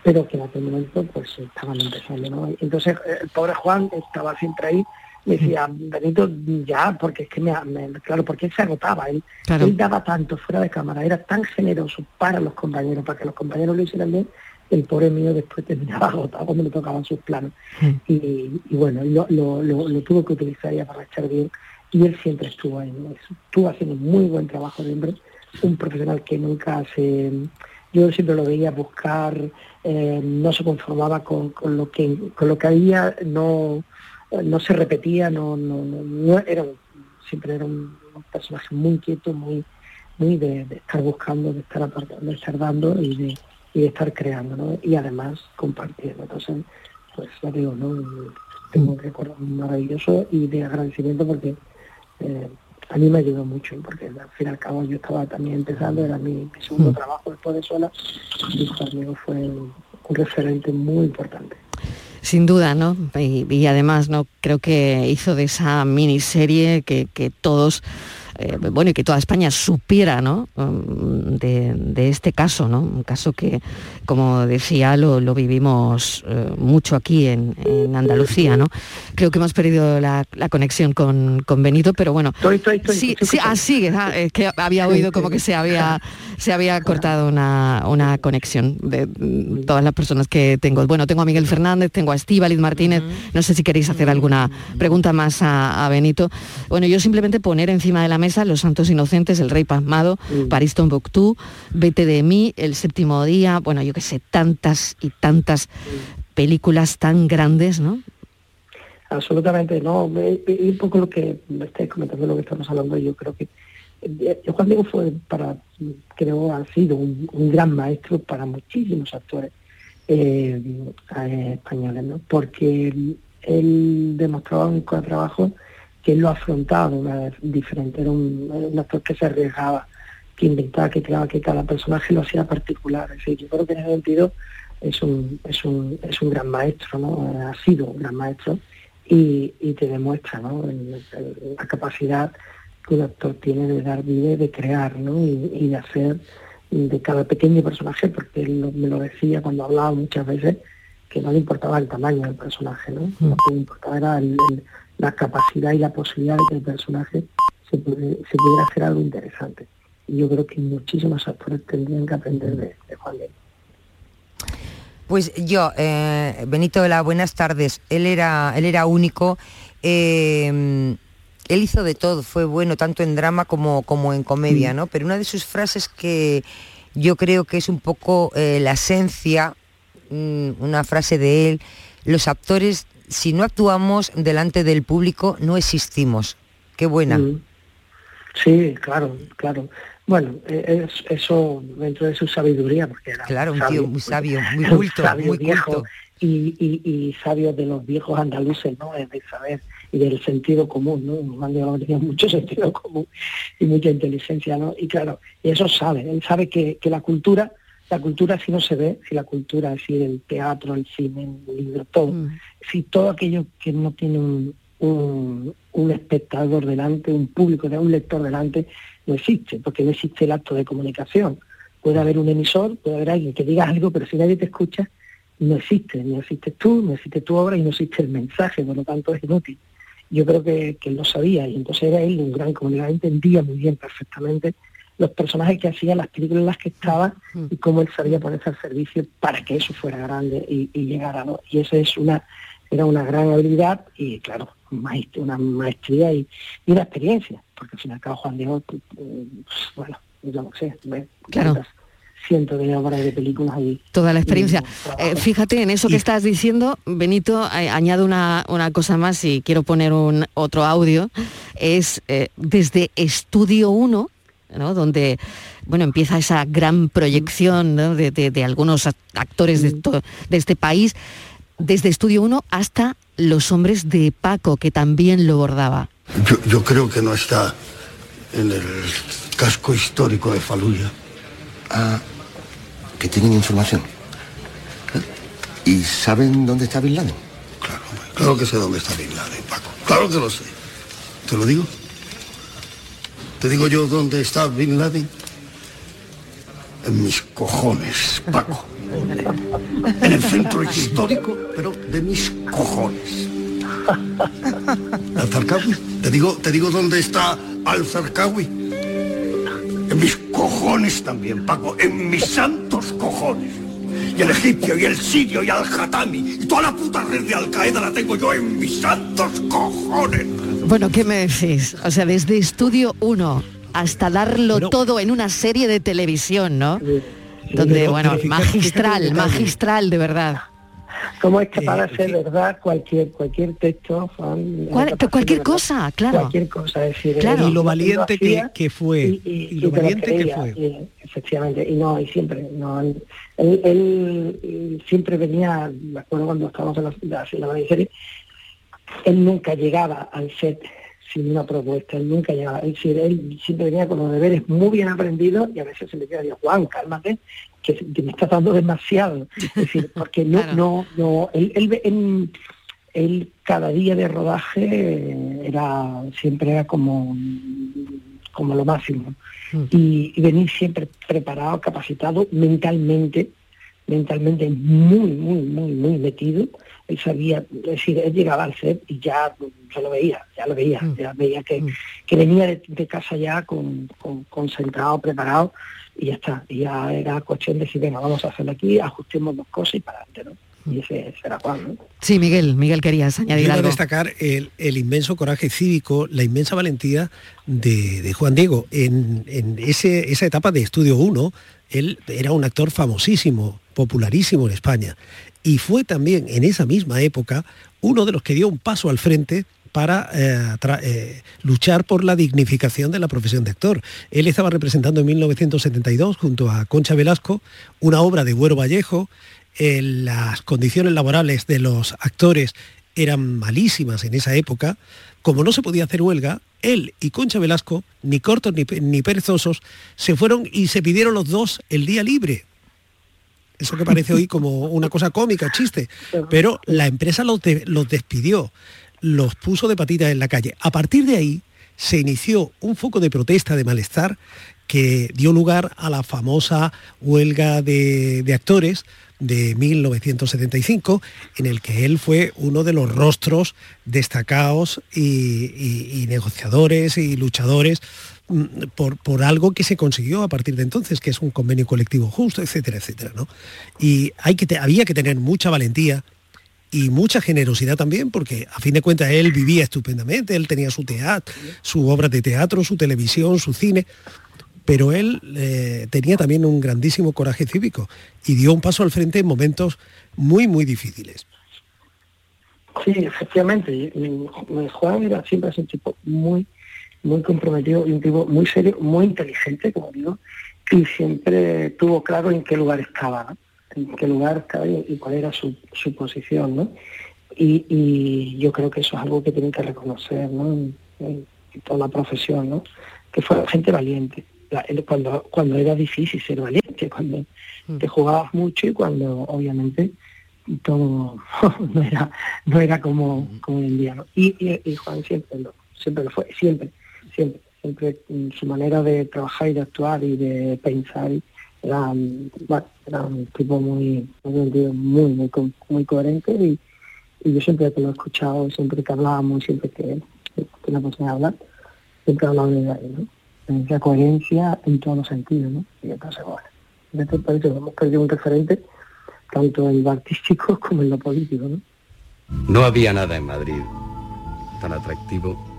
pero que en aquel momento pues estaban empezando, ¿no? Entonces el pobre Juan estaba siempre ahí, me decía, Benito, ya, porque es que me, me- claro, porque él se agotaba, él, Claro. él daba tanto fuera de cámara, era tan generoso para los compañeros, para que los compañeros lo hicieran bien, el pobre mío después terminaba [LAUGHS] agotado cuando le tocaban sus planos. Y, y bueno, lo, lo, lo, lo tuvo que utilizar ya para echar bien, y él siempre estuvo ahí, estuvo haciendo un muy buen trabajo de hombre, un profesional que nunca se yo siempre lo veía buscar, eh, no se conformaba con, con lo que con lo que había, no, no se repetía, no, no, no, no era siempre era un, personaje muy quieto, muy, muy de, estar buscando, de estar aportando, de estar dando y de, y de estar creando, ¿no? Y además compartiendo. Entonces, pues ya digo, ¿no? Tengo un recuerdo maravilloso y de agradecimiento porque eh, a mí me ayudó mucho, porque al fin y al cabo yo estaba también empezando, era mi, mi segundo Mm. trabajo después de sola, y conmigo fue un, un referente muy importante. Sin duda, ¿no? Y, y además, ¿no? Creo que hizo de esa miniserie que, que todos, eh, bueno, y que toda España supiera, ¿no? Mm, De, de este caso, ¿no? Un caso que, como decía, lo, lo vivimos eh, mucho aquí en, en Andalucía, ¿no? Creo que hemos perdido la, la conexión con, con Benito, pero bueno. sí, sí, ah, ah, es que había oído como que se había, se había cortado una, una conexión de mm, todas las personas que tengo. Bueno, tengo a Miguel Fernández, tengo a Estíbaliz Martínez, no sé si queréis hacer alguna pregunta más a, a Benito. Bueno, yo simplemente poner encima de la mesa Los Santos Inocentes, El Rey Pasmado, París Tombuctú, Vete de mí, El Séptimo Día, bueno, yo qué sé, tantas y tantas películas tan grandes, ¿no? Absolutamente, no. Y un poco lo que me estáis comentando, lo que estamos hablando, yo creo que eh, Juan Diego fue para, creo, ha sido un, un gran maestro para muchísimos actores eh, eh, españoles, ¿no? Porque él demostraba cada trabajo que lo afrontaba de una vez diferente, era un, actor que se arriesgaba, que inventaba, que creaba que cada personaje lo hacía particular. Es decir, yo creo que en ese sentido es un, es un, es un gran maestro, ¿no? Ha sido un gran maestro y, y te demuestra ¿no? La capacidad que un actor tiene de dar vida de crear ¿no? y, de hacer de cada pequeño personaje, porque él me lo decía cuando hablaba muchas veces, que no le importaba el tamaño del personaje, ¿no? Lo que le importaba era el- la capacidad y la posibilidad de que el personaje se, pudiera hacer algo interesante. Y yo creo que muchísimos actores tendrían que aprender de, de Juan Diego. Pues yo, eh, Benito Vela, buenas tardes. Él era, él era único. eh, él hizo de todo, fue bueno tanto en drama como, como en comedia, ¿no? Pero una de sus frases que yo creo que es un poco eh, la esencia, mm, una frase de él, los actores, si no actuamos delante del público, no existimos. Qué buena. Mm. Sí, claro, claro. Bueno, eh, es- eso dentro de su sabiduría, porque era Claro, un tío muy sabio, [LAUGHS] muy un culto, sabio muy viejo culto. Y, y, y sabio de los viejos andaluces, ¿no? Es de saber y del sentido común, ¿no? Tenía mucho [LAUGHS] sentido común y mucha inteligencia, ¿no? Y claro, y eso sabe, él sabe que, que la cultura, la cultura si no se ve, si la cultura, decir, el teatro, el cine, el libro, todo, si todo aquello que no tiene un, un, un espectador delante, un público, un lector delante, no existe, porque no existe el acto de comunicación. Puede haber un emisor, puede haber alguien que diga algo, pero si nadie te escucha, no existe, no existe tú, no existe tu obra y no existe el mensaje, por lo tanto es inútil. Yo creo que, que él lo sabía y entonces era él un gran comunicador, entendía muy bien perfectamente los personajes que hacía, las películas en las que estaba y cómo él sabía ponerse al servicio para que eso fuera grande y, y llegara, ¿no? Y esa es una, era una gran habilidad y claro, maest- una maestría y, y una experiencia, porque al fin y al cabo Juan Diego, eh, bueno, yo no sé, ve Claro. cuántas cientos de obras de películas y Toda la experiencia. Eh, fíjate, en eso que estás diciendo, Benito, eh, añado una, una cosa más y quiero poner un otro audio. Es eh, desde Estudio 1, ¿no? donde bueno, empieza esa gran proyección ¿no? de, de- de algunos act- actores de, to- de este país, desde Estudio 1 hasta Los Hombres de Paco, que también lo bordaba. Yo, yo creo que no está en el casco histórico de Faluya. Ah, que tienen información. ¿Eh? ¿Y saben dónde está Bin Laden? Claro que sé dónde está Bin Laden, Paco. Claro que lo sé. ¿Te lo digo? ¿Te digo yo dónde está Bin Laden? En mis cojones, Paco. En el centro histórico, pero de mis cojones. ¿Al-Zarqawi? ¿Te digo, ¿Te digo dónde está Al-Zarqawi? En mis cojones también, Paco. En mis santos cojones. Y el egipcio, y el sirio, y al-Hatami, y toda la puta red de Al-Qaeda la tengo yo en mis santos cojones. Bueno, ¿qué me decís? O sea, desde Estudio 1 hasta darlo todo en una serie de televisión, ¿no? Donde, bueno, magistral, magistral, de verdad. ¿Cómo es capaz de hacer verdad cualquier cualquier texto, Juan? Cual- cualquier verdad cosa, claro. Cualquier cosa, es decir, Claro. él- Y lo valiente que- fue, Y, y- y lo valiente que fue. y, efectivamente, y no, y siempre, no, él, él- él, eh, siempre venía, me acuerdo cuando estábamos en la, la, en la miniserie, él nunca llegaba al set sin una propuesta, él nunca llegaba, es decir, él siempre venía con los deberes muy bien aprendidos y a veces se le queda, digo, Juan, cálmate, que, que me estás dando demasiado, es decir, [LAUGHS] porque no, no, no, él, él, ve- él- él cada día de rodaje eh, era, siempre era como, como lo máximo, y, y venir siempre preparado, capacitado mentalmente, mentalmente muy, muy, muy, muy metido. Él sabía, es decir, él llegaba al set y ya se lo veía, ya lo veía, ya veía que, que venía de, de casa ya con, con- concentrado, preparado y ya está. Y ya era cuestión de decir, venga, vamos a hacerlo aquí, ajustemos dos cosas y para adelante, ¿no? Y ese, ese era Juan, ¿no? Sí, Miguel, Miguel, querías añadir Quiero algo. destacar el, el inmenso coraje cívico, la inmensa valentía de, de Juan Diego. En, en ese- esa etapa de Estudio 1, él era un actor famosísimo, popularísimo en España. Y fue también en esa misma época uno de los que dio un paso al frente para eh, eh, luchar por la dignificación de la profesión de actor. Él estaba representando en 1972 junto a Concha Velasco una obra de Güero Vallejo. las condiciones laborales de los actores eran malísimas en esa época. Como no se podía hacer huelga, él y Concha Velasco, ni cortos ni, ni perezosos, se fueron y se pidieron los dos el día libre eso que parece hoy como una cosa cómica, chiste, pero la empresa los, los despidió, los puso de patitas en la calle. A partir de ahí se inició un foco de protesta, de malestar, que dio lugar a la famosa huelga de, actores de 1975, en el que él fue uno de los rostros destacados y negociadores y luchadores Mm, por, algo que se consiguió a partir de entonces, que es un convenio colectivo justo, etcétera, etcétera. ¿no? Y hay que había que tener mucha valentía y mucha generosidad también, porque a fin de cuentas él vivía estupendamente, él tenía su teatro, su obra de teatro, su televisión, su cine, pero él eh, tenía también un grandísimo coraje cívico y dio un paso al frente en momentos muy, muy difíciles. Sí, efectivamente. Juan era siempre ese tipo muy muy comprometido y un tipo muy serio, muy inteligente, como digo, y siempre tuvo claro en qué lugar estaba, en qué lugar estaba y, cuál era su, posición, ¿no? Y, yo creo que eso es algo que tienen que reconocer, ¿no? En, toda la profesión, ¿no? Que fue gente valiente. cuando, cuando era difícil ser valiente, cuando mm. te jugabas mucho y cuando obviamente todo [LAUGHS] no era no era como, como hoy en día ¿no? y, y, Juan siempre lo siempre lo fue siempre siempre, siempre su manera de trabajar y de actuar y de pensar era, era un tipo muy, muy, muy, muy, coherente y, yo siempre que lo he escuchado, siempre que hablábamos, siempre que, la persona hablar, siempre he de ¿no? la coherencia en todos los sentidos, ¿no? Y entonces, bueno, en este país hemos perdido un referente tanto en lo artístico [LAUGHS] como en lo político, ¿no? No había nada en Madrid tan atractivo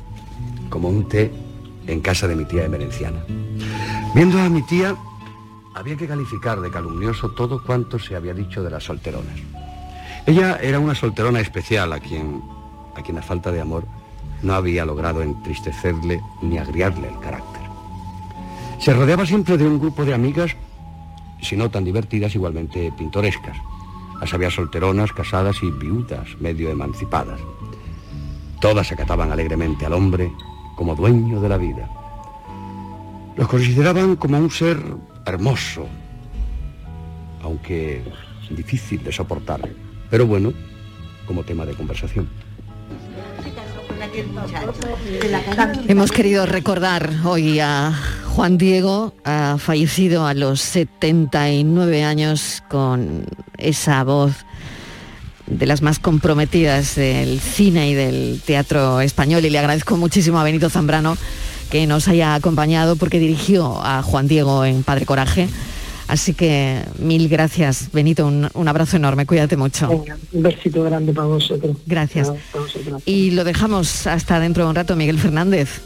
como un té en casa de mi tía emerenciana. Viendo a mi tía, había que calificar de calumnioso todo cuanto se había dicho de las solteronas. Ella era una solterona especial a quien, a quien la falta de amor no había logrado entristecerle ni agriarle el carácter. Se rodeaba siempre de un grupo de amigas, si no tan divertidas, igualmente pintorescas. Las había solteronas, casadas y viudas, medio emancipadas. Todas acataban alegremente al hombre como dueño de la vida. Los consideraban como un ser hermoso, aunque difícil de soportar, pero bueno, como tema de conversación. Hemos querido recordar hoy a Juan Diego, ha fallecido a los 79 años con esa voz de las más comprometidas del cine y del teatro español y le agradezco muchísimo a Benito Zambrano que nos haya acompañado porque dirigió a Juan Diego en Padre Coraje. Así que mil gracias, Benito, un, abrazo enorme, cuídate mucho. un besito grande para vosotros. Gracias. Y lo dejamos hasta dentro de un rato, Miguel Fernández.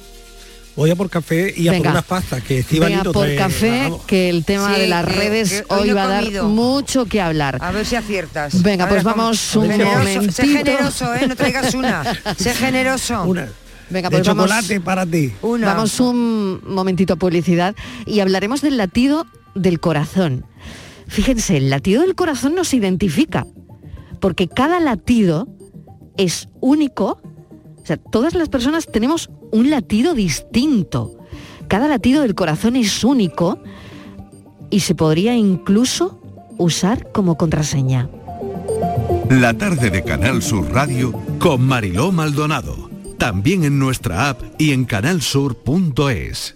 Voy a por café y a por unas pastas que Venga, por café, que el tema de las redes hoy, va a dar mucho que hablar. A ver si aciertas. Venga, pues vamos un momentito. Sé generoso, ¿eh? No [LAUGHS] traigas una. sé generoso. Una. Venga, pues chocolate para ti. Vamos un momentito a publicidad y hablaremos del latido del corazón. Fíjense, el latido del corazón nos identifica, porque cada latido es único o sea, todas las personas tenemos un latido distinto. Cada latido del corazón es único y se podría incluso usar como contraseña. La tarde de Canal Sur Radio con Mariló Maldonado. También en nuestra app y en canalsur.es.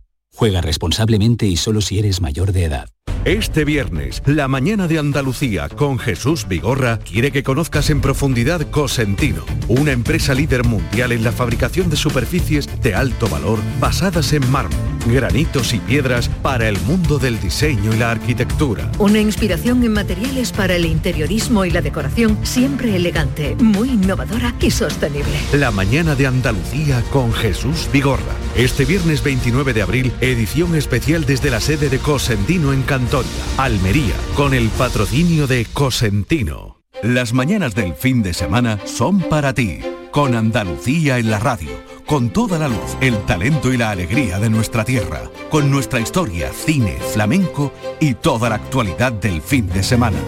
Juega responsablemente y solo si eres mayor de edad. Este viernes, la mañana de Andalucía con Jesús Vigorra quiere que conozcas en profundidad Cosentino, una empresa líder mundial en la fabricación de superficies de alto valor basadas en mármol, granitos y piedras para el mundo del diseño y la arquitectura. Una inspiración en materiales para el interiorismo y la decoración, siempre elegante, muy innovadora y sostenible. La mañana de Andalucía con Jesús Vigorra. Este viernes 29 de abril, edición especial desde la sede de Cosentino en Cantoria, Almería, con el patrocinio de Cosentino. Las mañanas del fin de semana son para ti, con Andalucía en la radio, con toda la luz, el talento y la alegría de nuestra tierra, con nuestra historia, cine, flamenco y toda la actualidad del fin de semana.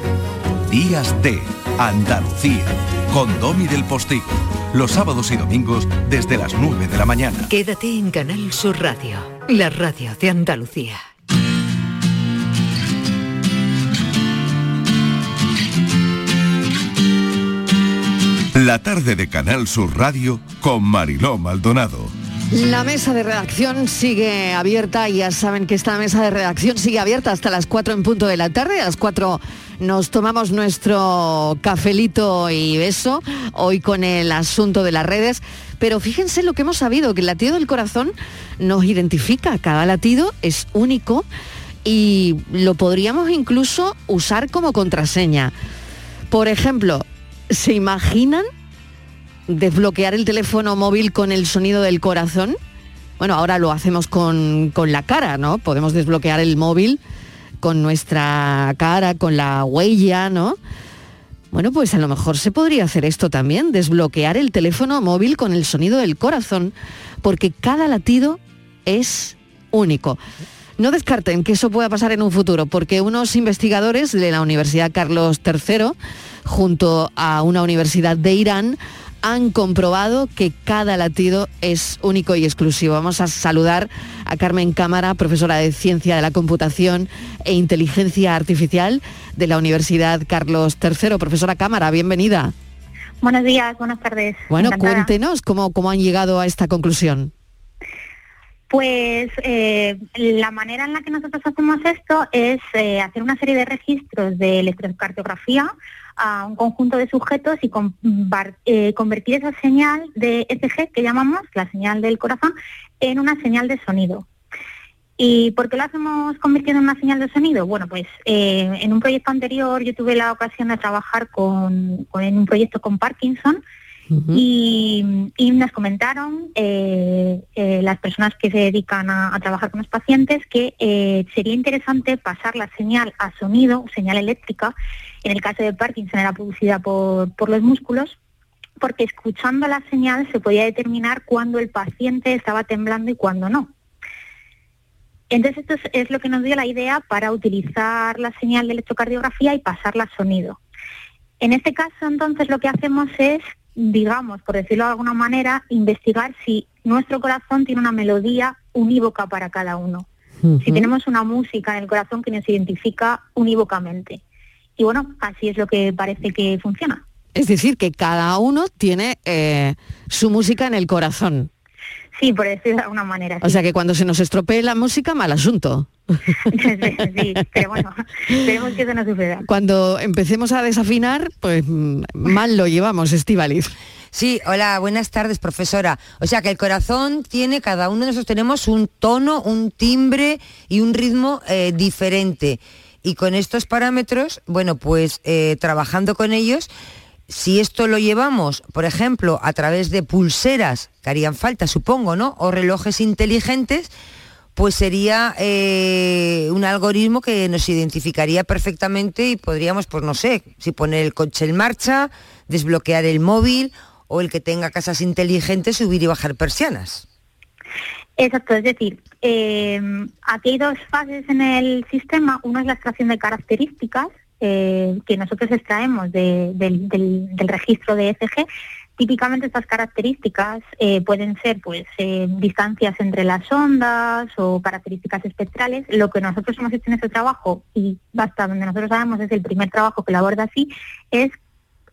Días de Andalucía, con Domi del Postigo, los sábados y domingos desde las 9 de la mañana. Quédate en Canal Sur Radio, la radio de Andalucía. La tarde de Canal Sur Radio con Mariló Maldonado. La mesa de redacción sigue abierta, ya saben que esta mesa de redacción sigue abierta hasta las 4 en punto de la tarde, a las 4 nos tomamos nuestro cafelito y beso, hoy con el asunto de las redes, pero fíjense lo que hemos sabido, que el latido del corazón nos identifica, cada latido es único y lo podríamos incluso usar como contraseña. Por ejemplo, ¿se imaginan desbloquear el teléfono móvil con el sonido del corazón? Bueno, ahora lo hacemos con, con la cara, ¿no? Podemos desbloquear el móvil con nuestra cara, con la huella, ¿no? Bueno, pues a lo mejor se podría hacer esto también, desbloquear el teléfono móvil con el sonido del corazón, porque cada latido es único. No descarten que eso pueda pasar en un futuro, porque unos investigadores de la Universidad Carlos III, junto a una universidad de Irán, han comprobado que cada latido es único y exclusivo. Vamos a saludar a Carmen Cámara, profesora de Ciencia de la Computación e Inteligencia Artificial de la Universidad Carlos III. Profesora Cámara, bienvenida. Buenos días, buenas tardes. Bueno, Encantada. cuéntenos cómo, cómo han llegado a esta conclusión. Pues eh, la manera en la que nosotros hacemos esto es eh, hacer una serie de registros de electrocardiografía a un conjunto de sujetos y eh, convertir esa señal de ECG que llamamos la señal del corazón en una señal de sonido. ¿Y por qué lo hacemos convirtiendo en una señal de sonido? Bueno, pues en un proyecto anterior yo tuve la ocasión de trabajar con, con- en un proyecto con Parkinson y, nos comentaron eh, eh, las personas que se dedican a, a trabajar con los pacientes que eh, sería interesante pasar la señal a sonido, señal eléctrica, en el caso de Parkinson era producida por, por los músculos, porque escuchando la señal se podía determinar cuándo el paciente estaba temblando y cuándo no. Entonces esto es, es lo que nos dio la idea para utilizar la señal de electrocardiografía y pasarla a sonido. En este caso, entonces, lo que hacemos es, digamos, por decirlo de alguna manera, investigar si nuestro corazón tiene una melodía unívoca para cada uno. Si tenemos una música en el corazón que nos identifica unívocamente. Y bueno, así es lo que parece que funciona. Es decir, que cada uno tiene eh, su música en el corazón. Sí, por decirlo de alguna manera. O sí. sea que cuando se nos estropee la música, mal asunto. [LAUGHS] sí, pero bueno, esperemos que eso no suceda. Cuando empecemos a desafinar, pues mm, mal lo llevamos, Estivaliz. Sí, hola, buenas tardes, profesora. O sea que el corazón tiene, cada uno de nosotros tenemos un tono, un timbre y un ritmo eh, diferente. Y con estos parámetros, bueno, pues eh, trabajando con ellos, si esto lo llevamos, por ejemplo, a través de pulseras, que harían falta, supongo, ¿no? O relojes inteligentes, pues sería eh, un algoritmo que nos identificaría perfectamente y podríamos, pues no sé, si poner el coche en marcha, desbloquear el móvil o el que tenga casas inteligentes, subir y bajar persianas. Exacto, es decir, eh, aquí hay dos fases en el sistema. Uno es la extracción de características eh, que nosotros extraemos de- del, del- del registro de ECG. Típicamente estas características eh, pueden ser pues eh, distancias entre las ondas o características espectrales. Lo que nosotros hemos hecho en este trabajo, y hasta donde nosotros sabemos es el primer trabajo que lo aborda así, es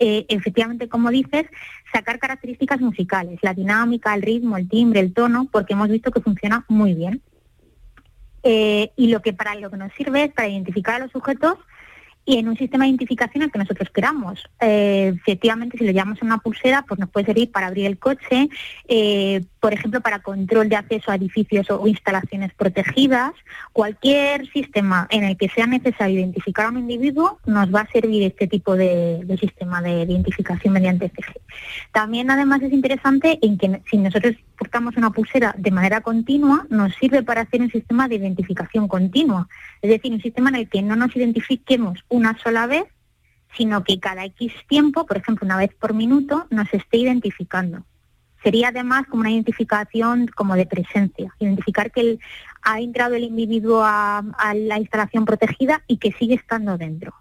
eh, efectivamente, como dices, sacar características musicales, la dinámica, el ritmo, el timbre, el tono, porque hemos visto que funciona muy bien. Eh, y lo que para lo que nos sirve es para identificar a los sujetos y en un sistema de identificación al que nosotros queramos. Eh, efectivamente, si lo llamamos una pulsera, pues nos puede servir para abrir el coche, eh, por ejemplo, para control de acceso a edificios o instalaciones protegidas. Cualquier sistema en el que sea necesario identificar a un individuo nos va a servir este tipo de, sistema de identificación mediante CG. También, además, es interesante en que si nosotros portamos una pulsera de manera continua, nos sirve para hacer un sistema de identificación continua. Es decir, un sistema en el que no nos identifiquemos una sola vez, sino que cada X tiempo, por ejemplo, una vez por minuto, nos esté identificando. Sería además como una identificación como de presencia, identificar que el- ha entrado el individuo a, a la instalación protegida y que sigue estando dentro,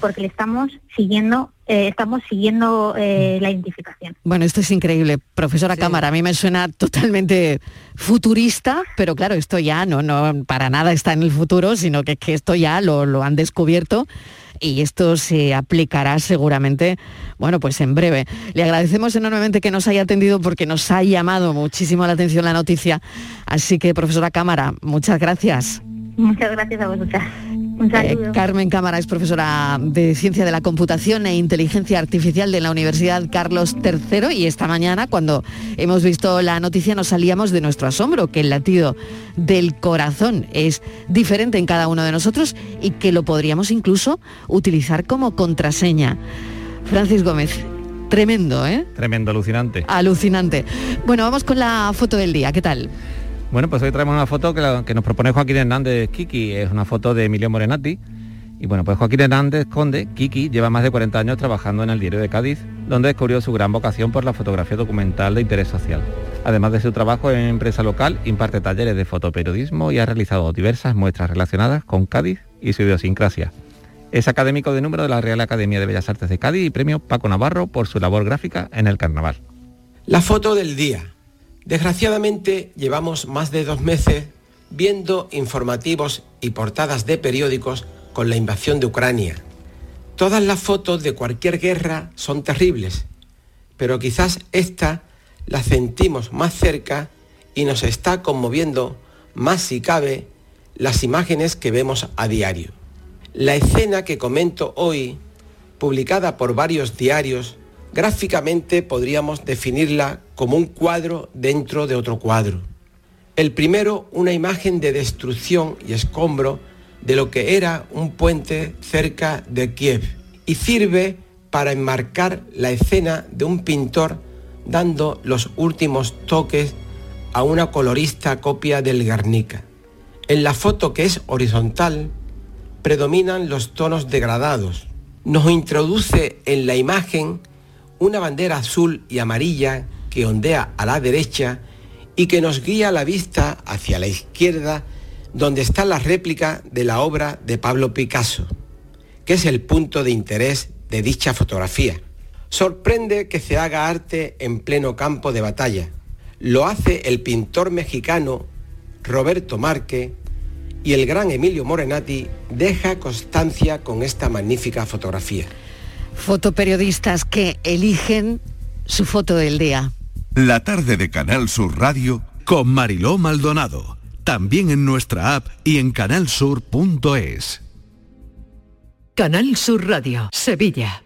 porque le estamos siguiendo, eh, estamos siguiendo eh, la identificación. Bueno, esto es increíble, profesora Cámara. A mí me suena totalmente futurista, pero claro, esto ya no, no para nada está en el futuro, sino que, que esto ya lo, lo han descubierto y esto se aplicará seguramente, bueno, pues en breve. Le agradecemos enormemente que nos haya atendido porque nos ha llamado muchísimo la atención la noticia. Así que, profesora Cámara, muchas gracias. Muchas gracias a vosotras. Eh. Carmen Cámara es profesora de Ciencia de la Computación e Inteligencia Artificial de la Universidad Carlos III y esta mañana cuando hemos visto la noticia nos salíamos de nuestro asombro que el latido del corazón es diferente en cada uno de nosotros y que lo podríamos incluso utilizar como contraseña. Francis Gómez, tremendo, ¿eh? Tremendo, alucinante. Alucinante. Bueno, vamos con la foto del día, ¿qué tal? Bueno, pues hoy traemos una foto que, nos propone Joaquín Hernández Kiki, es una foto de Emilio Morenati. Y bueno, pues Joaquín Hernández Conde, Kiki, lleva más de 40 años trabajando en el diario de Cádiz, donde descubrió su gran vocación por la fotografía documental de interés social. Además de su trabajo en empresa local, imparte talleres de fotoperiodismo y ha realizado diversas muestras relacionadas con Cádiz y su idiosincrasia. Es académico de número de la Real Academia de Bellas Artes de Cádiz y premio Paco Navarro por su labor gráfica en el carnaval. La foto del día. Desgraciadamente llevamos más de dos meses viendo informativos y portadas de periódicos con la invasión de Ucrania. Todas las fotos de cualquier guerra son terribles, pero quizás esta la sentimos más cerca y nos está conmoviendo más si cabe las imágenes que vemos a diario. La escena que comento hoy, publicada por varios diarios, gráficamente podríamos definirla como un cuadro dentro de otro cuadro. El primero, una imagen de destrucción y escombro de lo que era un puente cerca de Kiev y sirve para enmarcar la escena de un pintor dando los últimos toques a una colorista copia del Guernica. En la foto que es horizontal predominan los tonos degradados. Nos introduce en la imagen una bandera azul y amarilla que ondea a la derecha y que nos guía la vista hacia la izquierda donde está la réplica de la obra de Pablo Picasso, que es el punto de interés de dicha fotografía. Sorprende que se haga arte en pleno campo de batalla. Lo hace el pintor mexicano Roberto Marque y el gran Emilio Morenati deja constancia con esta magnífica fotografía. Fotoperiodistas que eligen su foto del día. La tarde de Canal Sur Radio con Mariló Maldonado. También en nuestra app y en canalsur.es. Canal Sur Radio, Sevilla.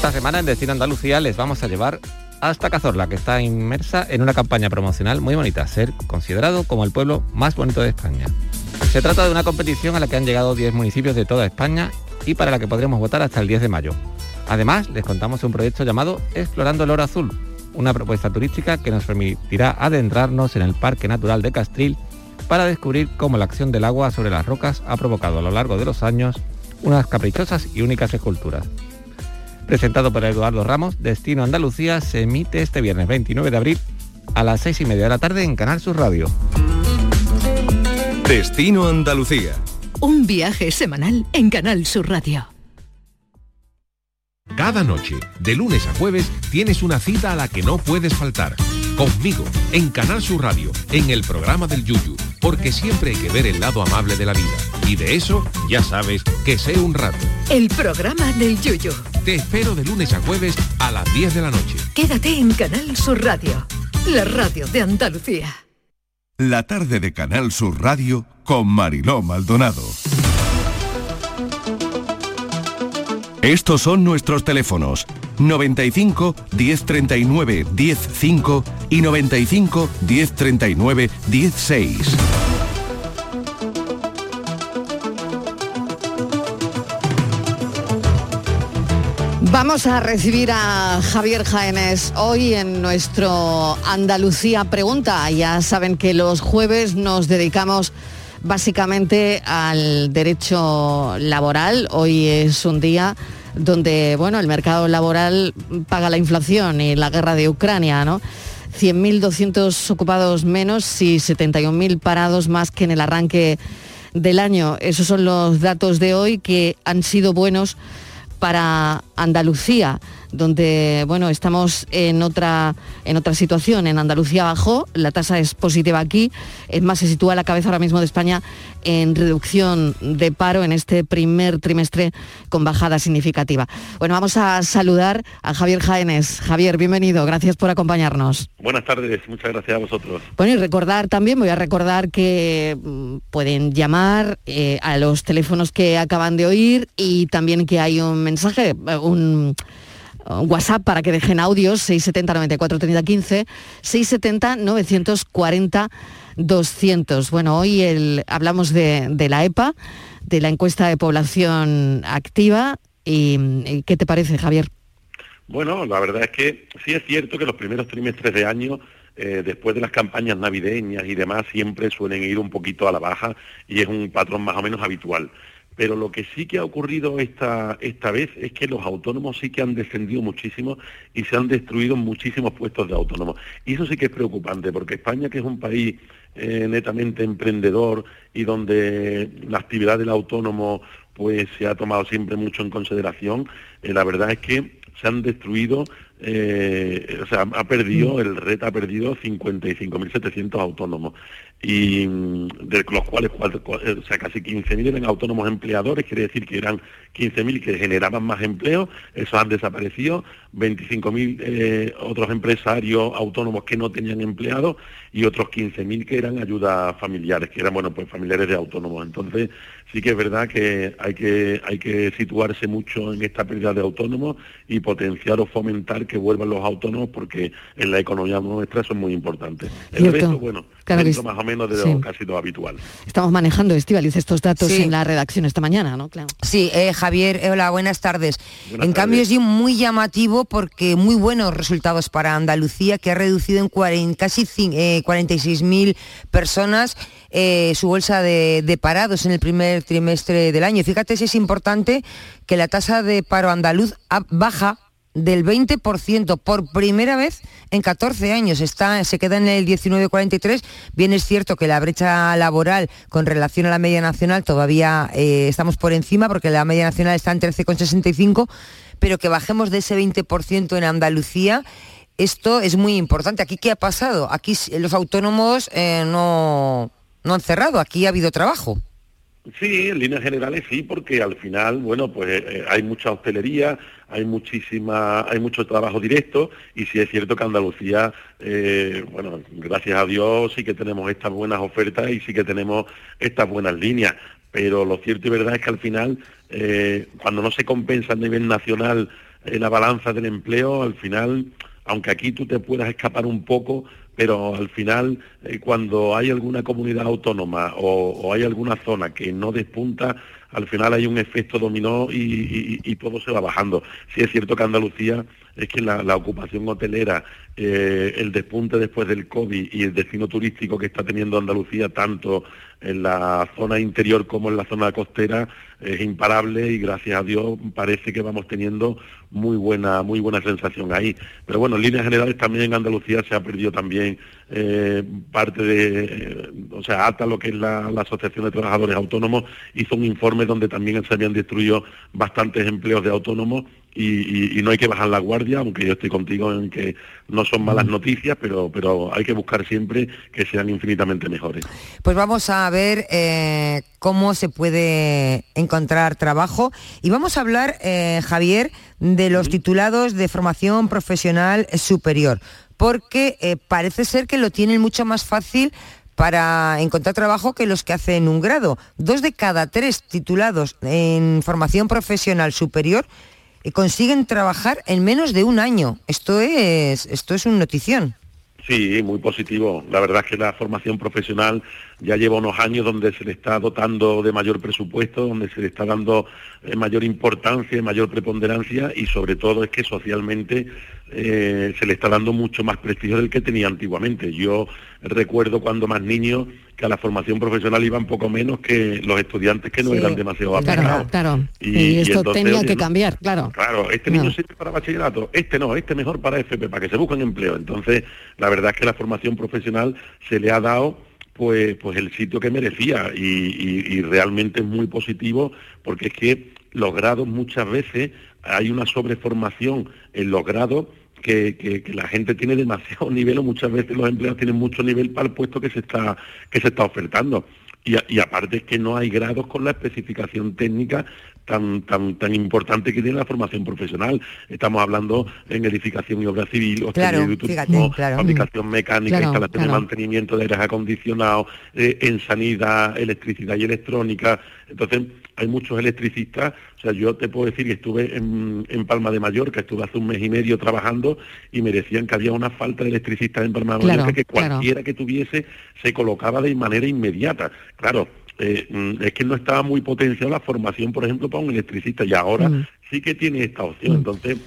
Esta semana en Destino Andalucía les vamos a llevar hasta Cazorla, que está inmersa en una campaña promocional muy bonita, ser considerado como el pueblo más bonito de España. Se trata de una competición a la que han llegado 10 municipios de toda España y para la que podremos votar hasta el 10 de mayo. Además, les contamos un proyecto llamado Explorando el Oro Azul, una propuesta turística que nos permitirá adentrarnos en el Parque Natural de Castril para descubrir cómo la acción del agua sobre las rocas ha provocado a lo largo de los años unas caprichosas y únicas esculturas presentado por Eduardo Ramos, Destino Andalucía se emite este viernes 29 de abril a las 6 y media de la tarde en Canal Sur Radio. Destino Andalucía. Un viaje semanal en Canal Sur Radio. Cada noche, de lunes a jueves, tienes una cita a la que no puedes faltar. Conmigo, en Canal Sur Radio, en el programa del Yuyu, porque siempre hay que ver el lado amable de la vida. Y de eso, ya sabes, que sé un rato. El programa del Yuyu. Te espero de lunes a jueves a las 10 de la noche. Quédate en Canal Sur Radio, la radio de Andalucía. La tarde de Canal Sur Radio con Mariló Maldonado. Estos son nuestros teléfonos 95 1039 105 y 95 1039 16. Vamos a recibir a Javier Jaénes hoy en nuestro Andalucía Pregunta. Ya saben que los jueves nos dedicamos básicamente al derecho laboral. Hoy es un día donde bueno, el mercado laboral paga la inflación y la guerra de Ucrania, ¿no? 100.200 ocupados menos y 71.000 parados más que en el arranque del año. Esos son los datos de hoy que han sido buenos para Andalucía, donde bueno, estamos en otra, en otra situación. En Andalucía bajó, la tasa es positiva aquí, es más, se sitúa a la cabeza ahora mismo de España en reducción de paro en este primer trimestre con bajada significativa. Bueno, vamos a saludar a Javier Jaénes. Javier, bienvenido, gracias por acompañarnos. Buenas tardes, muchas gracias a vosotros. Bueno, y recordar también, voy a recordar que mm, pueden llamar eh, a los teléfonos que acaban de oír y también que hay un mensaje, eh, un WhatsApp para que dejen audios 670 94 30 15 670 940 200. Bueno, hoy hablamos de, la EPA, de la encuesta de población activa. Y, y, ¿Qué te parece, Javier? Bueno, la verdad es que sí es cierto que los primeros trimestres de año eh, después de las campañas navideñas y demás, siempre suelen ir un poquito a la baja y es un patrón más o menos habitual. Pero lo que sí que ha ocurrido esta, esta vez es que los autónomos sí que han descendido muchísimo y se han destruido muchísimos puestos de autónomos. Y eso sí que es preocupante, porque España, que es un país eh, netamente emprendedor y donde la actividad del autónomo pues se ha tomado siempre mucho en consideración, eh, la verdad es que se han destruido, eh, o sea, ha perdido, el RET ha perdido 55.700 autónomos y mm, de los cuales o sea, casi 15.000 eran autónomos empleadores, quiere decir que eran 15.000 que generaban más empleo, esos han desaparecido, 25.000 eh, otros empresarios autónomos que no tenían empleados y otros 15.000 que eran ayudas familiares, que eran bueno pues familiares de autónomos. Entonces sí que es verdad que hay que hay que situarse mucho en esta pérdida de autónomos y potenciar o fomentar que vuelvan los autónomos porque en la economía nuestra son muy importantes. El resto, bueno, dentro más o menos de sí. lo casi lo habitual. Estamos manejando, Estivaliz, estos datos Sí. en la redacción esta mañana, ¿no? Claro. Sí, eh, Javier, eh, hola, buenas tardes. Buenas en cambio es muy llamativo porque muy buenos resultados para Andalucía, que ha reducido en casi eh, 46.000 personas eh, su bolsa de, parados en el primer trimestre del año. Fíjate si es importante que la tasa de paro andaluz baja del 20% por primera vez en 14 años. Está, se queda en el 19,43. Bien es cierto que la brecha laboral con relación a la media nacional todavía eh, estamos por encima porque la media nacional está en 13,65, pero que bajemos de ese 20% en Andalucía. Esto es muy importante. ¿Aquí qué ha pasado? Aquí los autónomos eh, no, no han cerrado, aquí ha habido trabajo. Sí, en líneas generales sí, porque al final, bueno, pues eh, hay mucha hostelería, hay muchísima, hay mucho trabajo directo y sí es cierto que Andalucía, eh, bueno, gracias a Dios sí que tenemos estas buenas ofertas y sí que tenemos estas buenas líneas, pero lo cierto y verdad es que al final, eh, cuando no se compensa a nivel nacional la balanza del empleo, al final, aunque aquí tú te puedas escapar un poco, pero al final eh, cuando hay alguna comunidad autónoma o, hay alguna zona que no despunta, al final hay un efecto dominó y, todo se va bajando. Sí es cierto que Andalucía es que la, ocupación hotelera, eh, el despunte después del COVID y el destino turístico que está teniendo Andalucía, tanto en la zona interior como en la zona costera es imparable y gracias a Dios parece que vamos teniendo muy buena muy buena sensación ahí. Pero bueno, en líneas generales también en Andalucía se ha perdido también eh, parte de, eh, o sea, ATA, lo que es la, Asociación de Trabajadores Autónomos, hizo un informe donde también se habían destruido bastantes empleos de autónomos y, no hay que bajar la guardia, aunque yo estoy contigo en que no son malas mm. noticias, pero, pero hay que buscar siempre que sean infinitamente mejores. Pues vamos a ver eh, cómo se puede encontrar trabajo y vamos a hablar, eh, Javier, de los titulados de formación profesional superior, porque eh, parece ser que lo tienen mucho más fácil para encontrar trabajo que los que hacen un grado. Dos de cada tres titulados en formación profesional superior consiguen trabajar en menos de un año. Esto es, esto es un notición. Sí, muy positivo. La verdad es que la formación profesional ya lleva unos años donde se le está dotando de mayor presupuesto, donde se le está dando eh, mayor importancia, mayor preponderancia y sobre todo es que socialmente eh, se le está dando mucho más prestigio del que tenía antiguamente. Yo recuerdo cuando más niño que a la formación profesional iban poco menos que los estudiantes que no eran demasiado aplicados. Claro, Y, esto tenía que cambiar, claro. Claro, este niño sirve para bachillerato, este no, este mejor para FP, para que se busquen empleo. Entonces, la verdad es que la formación profesional se le ha dado pues, pues el sitio que merecía y, y realmente es muy positivo porque es que los grados muchas veces hay una sobreformación en los grados que, la gente tiene demasiado [LAUGHS] nivel o muchas veces los empleados tienen mucho nivel para el puesto que se está, que se está ofertando. Y, y, aparte es que no hay grados con la especificación técnica tan, tan, tan importante que tiene la formación profesional. Estamos hablando en edificación y obra civil, claro, fabricación mecánica, instalación de mantenimiento de aires acondicionados, eh, en sanidad, electricidad y electrónica. Entonces, hay muchos electricistas, o sea, yo te puedo decir que estuve en, Palma de Mallorca, estuve hace un mes y medio trabajando y me decían que había una falta de electricistas en Palma de Mallorca que cualquiera que tuviese se colocaba de manera inmediata. Claro, eh, mm, es que no estaba muy potenciada la formación, por ejemplo, para un electricista y ahora mm. sí que tiene esta opción. Mm. Entonces,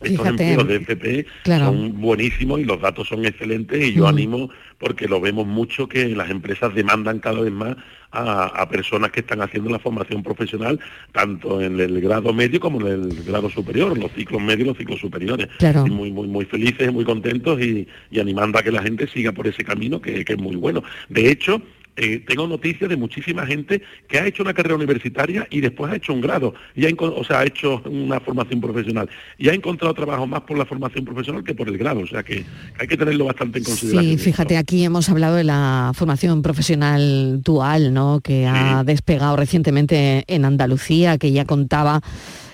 estos empleos de FP son buenísimos y los datos son excelentes y yo animo porque lo vemos mucho que las empresas demandan cada vez más a, personas que están haciendo la formación profesional tanto en el grado medio como en el grado superior, los ciclos medios y los ciclos superiores. Y muy, muy, muy felices, muy contentos y, animando a que la gente siga por ese camino que, que es muy bueno. De hecho, eh, tengo noticias de muchísima gente que ha hecho una carrera universitaria y después ha hecho un grado, y ha, o sea, ha hecho una formación profesional y ha encontrado trabajo más por la formación profesional que por el grado, o sea que hay que tenerlo bastante en consideración. Sí, fíjate, aquí hemos hablado de la formación profesional dual, ¿no? Que ha despegado recientemente en Andalucía, que ya contaba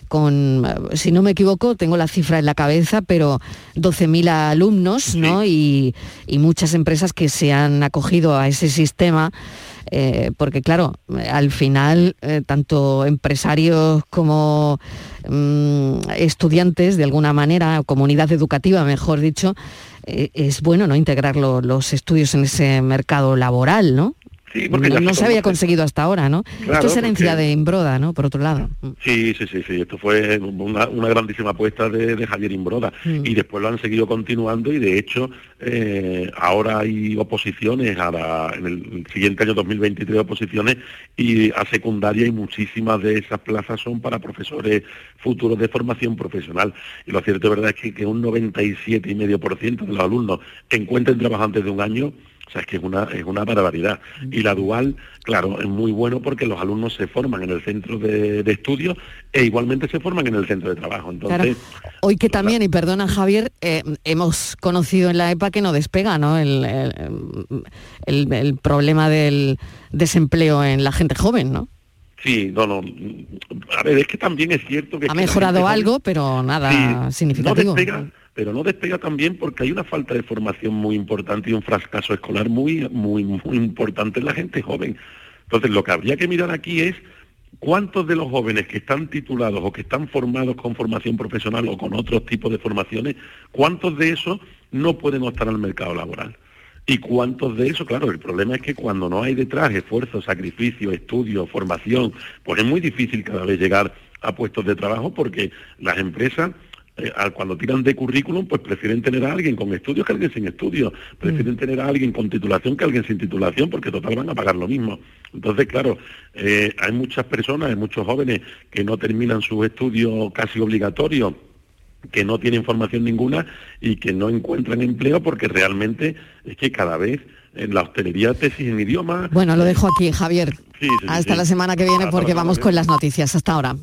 con, si no me equivoco, tengo la cifra en la cabeza, pero 12.000 alumnos ¿no? y, muchas empresas que se han acogido a ese sistema. Eh, porque claro, al final eh, tanto empresarios como mm, estudiantes, de alguna manera, comunidad educativa, mejor dicho, eh, es bueno no integrar los estudios en ese mercado laboral, ¿no? Porque no, se había conseguido hasta ahora, ¿no? Claro, Esto es herencia porque- de Imbroda, ¿no? Por otro lado. Sí, sí, sí, sí. Esto fue una, una grandísima apuesta de, de Javier Imbroda. Mm. Y después lo han seguido continuando y de hecho eh, ahora hay oposiciones a la- en el siguiente año 2023 oposiciones y a secundaria y muchísimas de esas plazas son para profesores futuros de formación profesional. Y lo cierto es verdad es que, que un 97,5% de los alumnos encuentren trabajo antes de un año o sea, es que es una, es una barbaridad. Y la dual, claro, es muy bueno porque los alumnos se forman en el centro de, de estudio e igualmente se forman en el centro de trabajo. Entonces, Hoy que también, y perdona Javier, eh, hemos conocido en la EPA que no despega, ¿no? El, el- el- el problema del desempleo en la gente joven, ¿no? sí, no, no. A ver, es que también es cierto que... Ha mejorado gente algo, pero nada Sí, significativo. No despega, pero no despega también porque hay una falta de formación muy importante y un fracaso escolar muy, muy, muy importante en la gente joven. Entonces, lo que habría que mirar aquí es cuántos de los jóvenes que están titulados o que están formados con formación profesional o con otros tipos de formaciones, cuántos de esos no pueden optar al mercado laboral. ¿Y cuántos de esos? Claro, el problema es que cuando no hay detrás esfuerzo, sacrificio, estudio, formación, pues es muy difícil cada vez llegar a puestos de trabajo porque las empresas eh, al- cuando tiran de currículum, pues prefieren tener a alguien con estudios que alguien sin estudios, prefieren tener a alguien con titulación que alguien sin titulación, porque total van a pagar lo mismo. Entonces, claro, eh, hay muchas personas, hay muchos jóvenes que no terminan sus estudios casi obligatorios que no tienen formación ninguna y que no encuentran empleo porque realmente es que cada vez en la hostelería te exigen idiomas. Bueno, lo dejo aquí, Javier. Sí, Hasta sí. la semana que viene Hasta porque vamos con las noticias. Hasta ahora.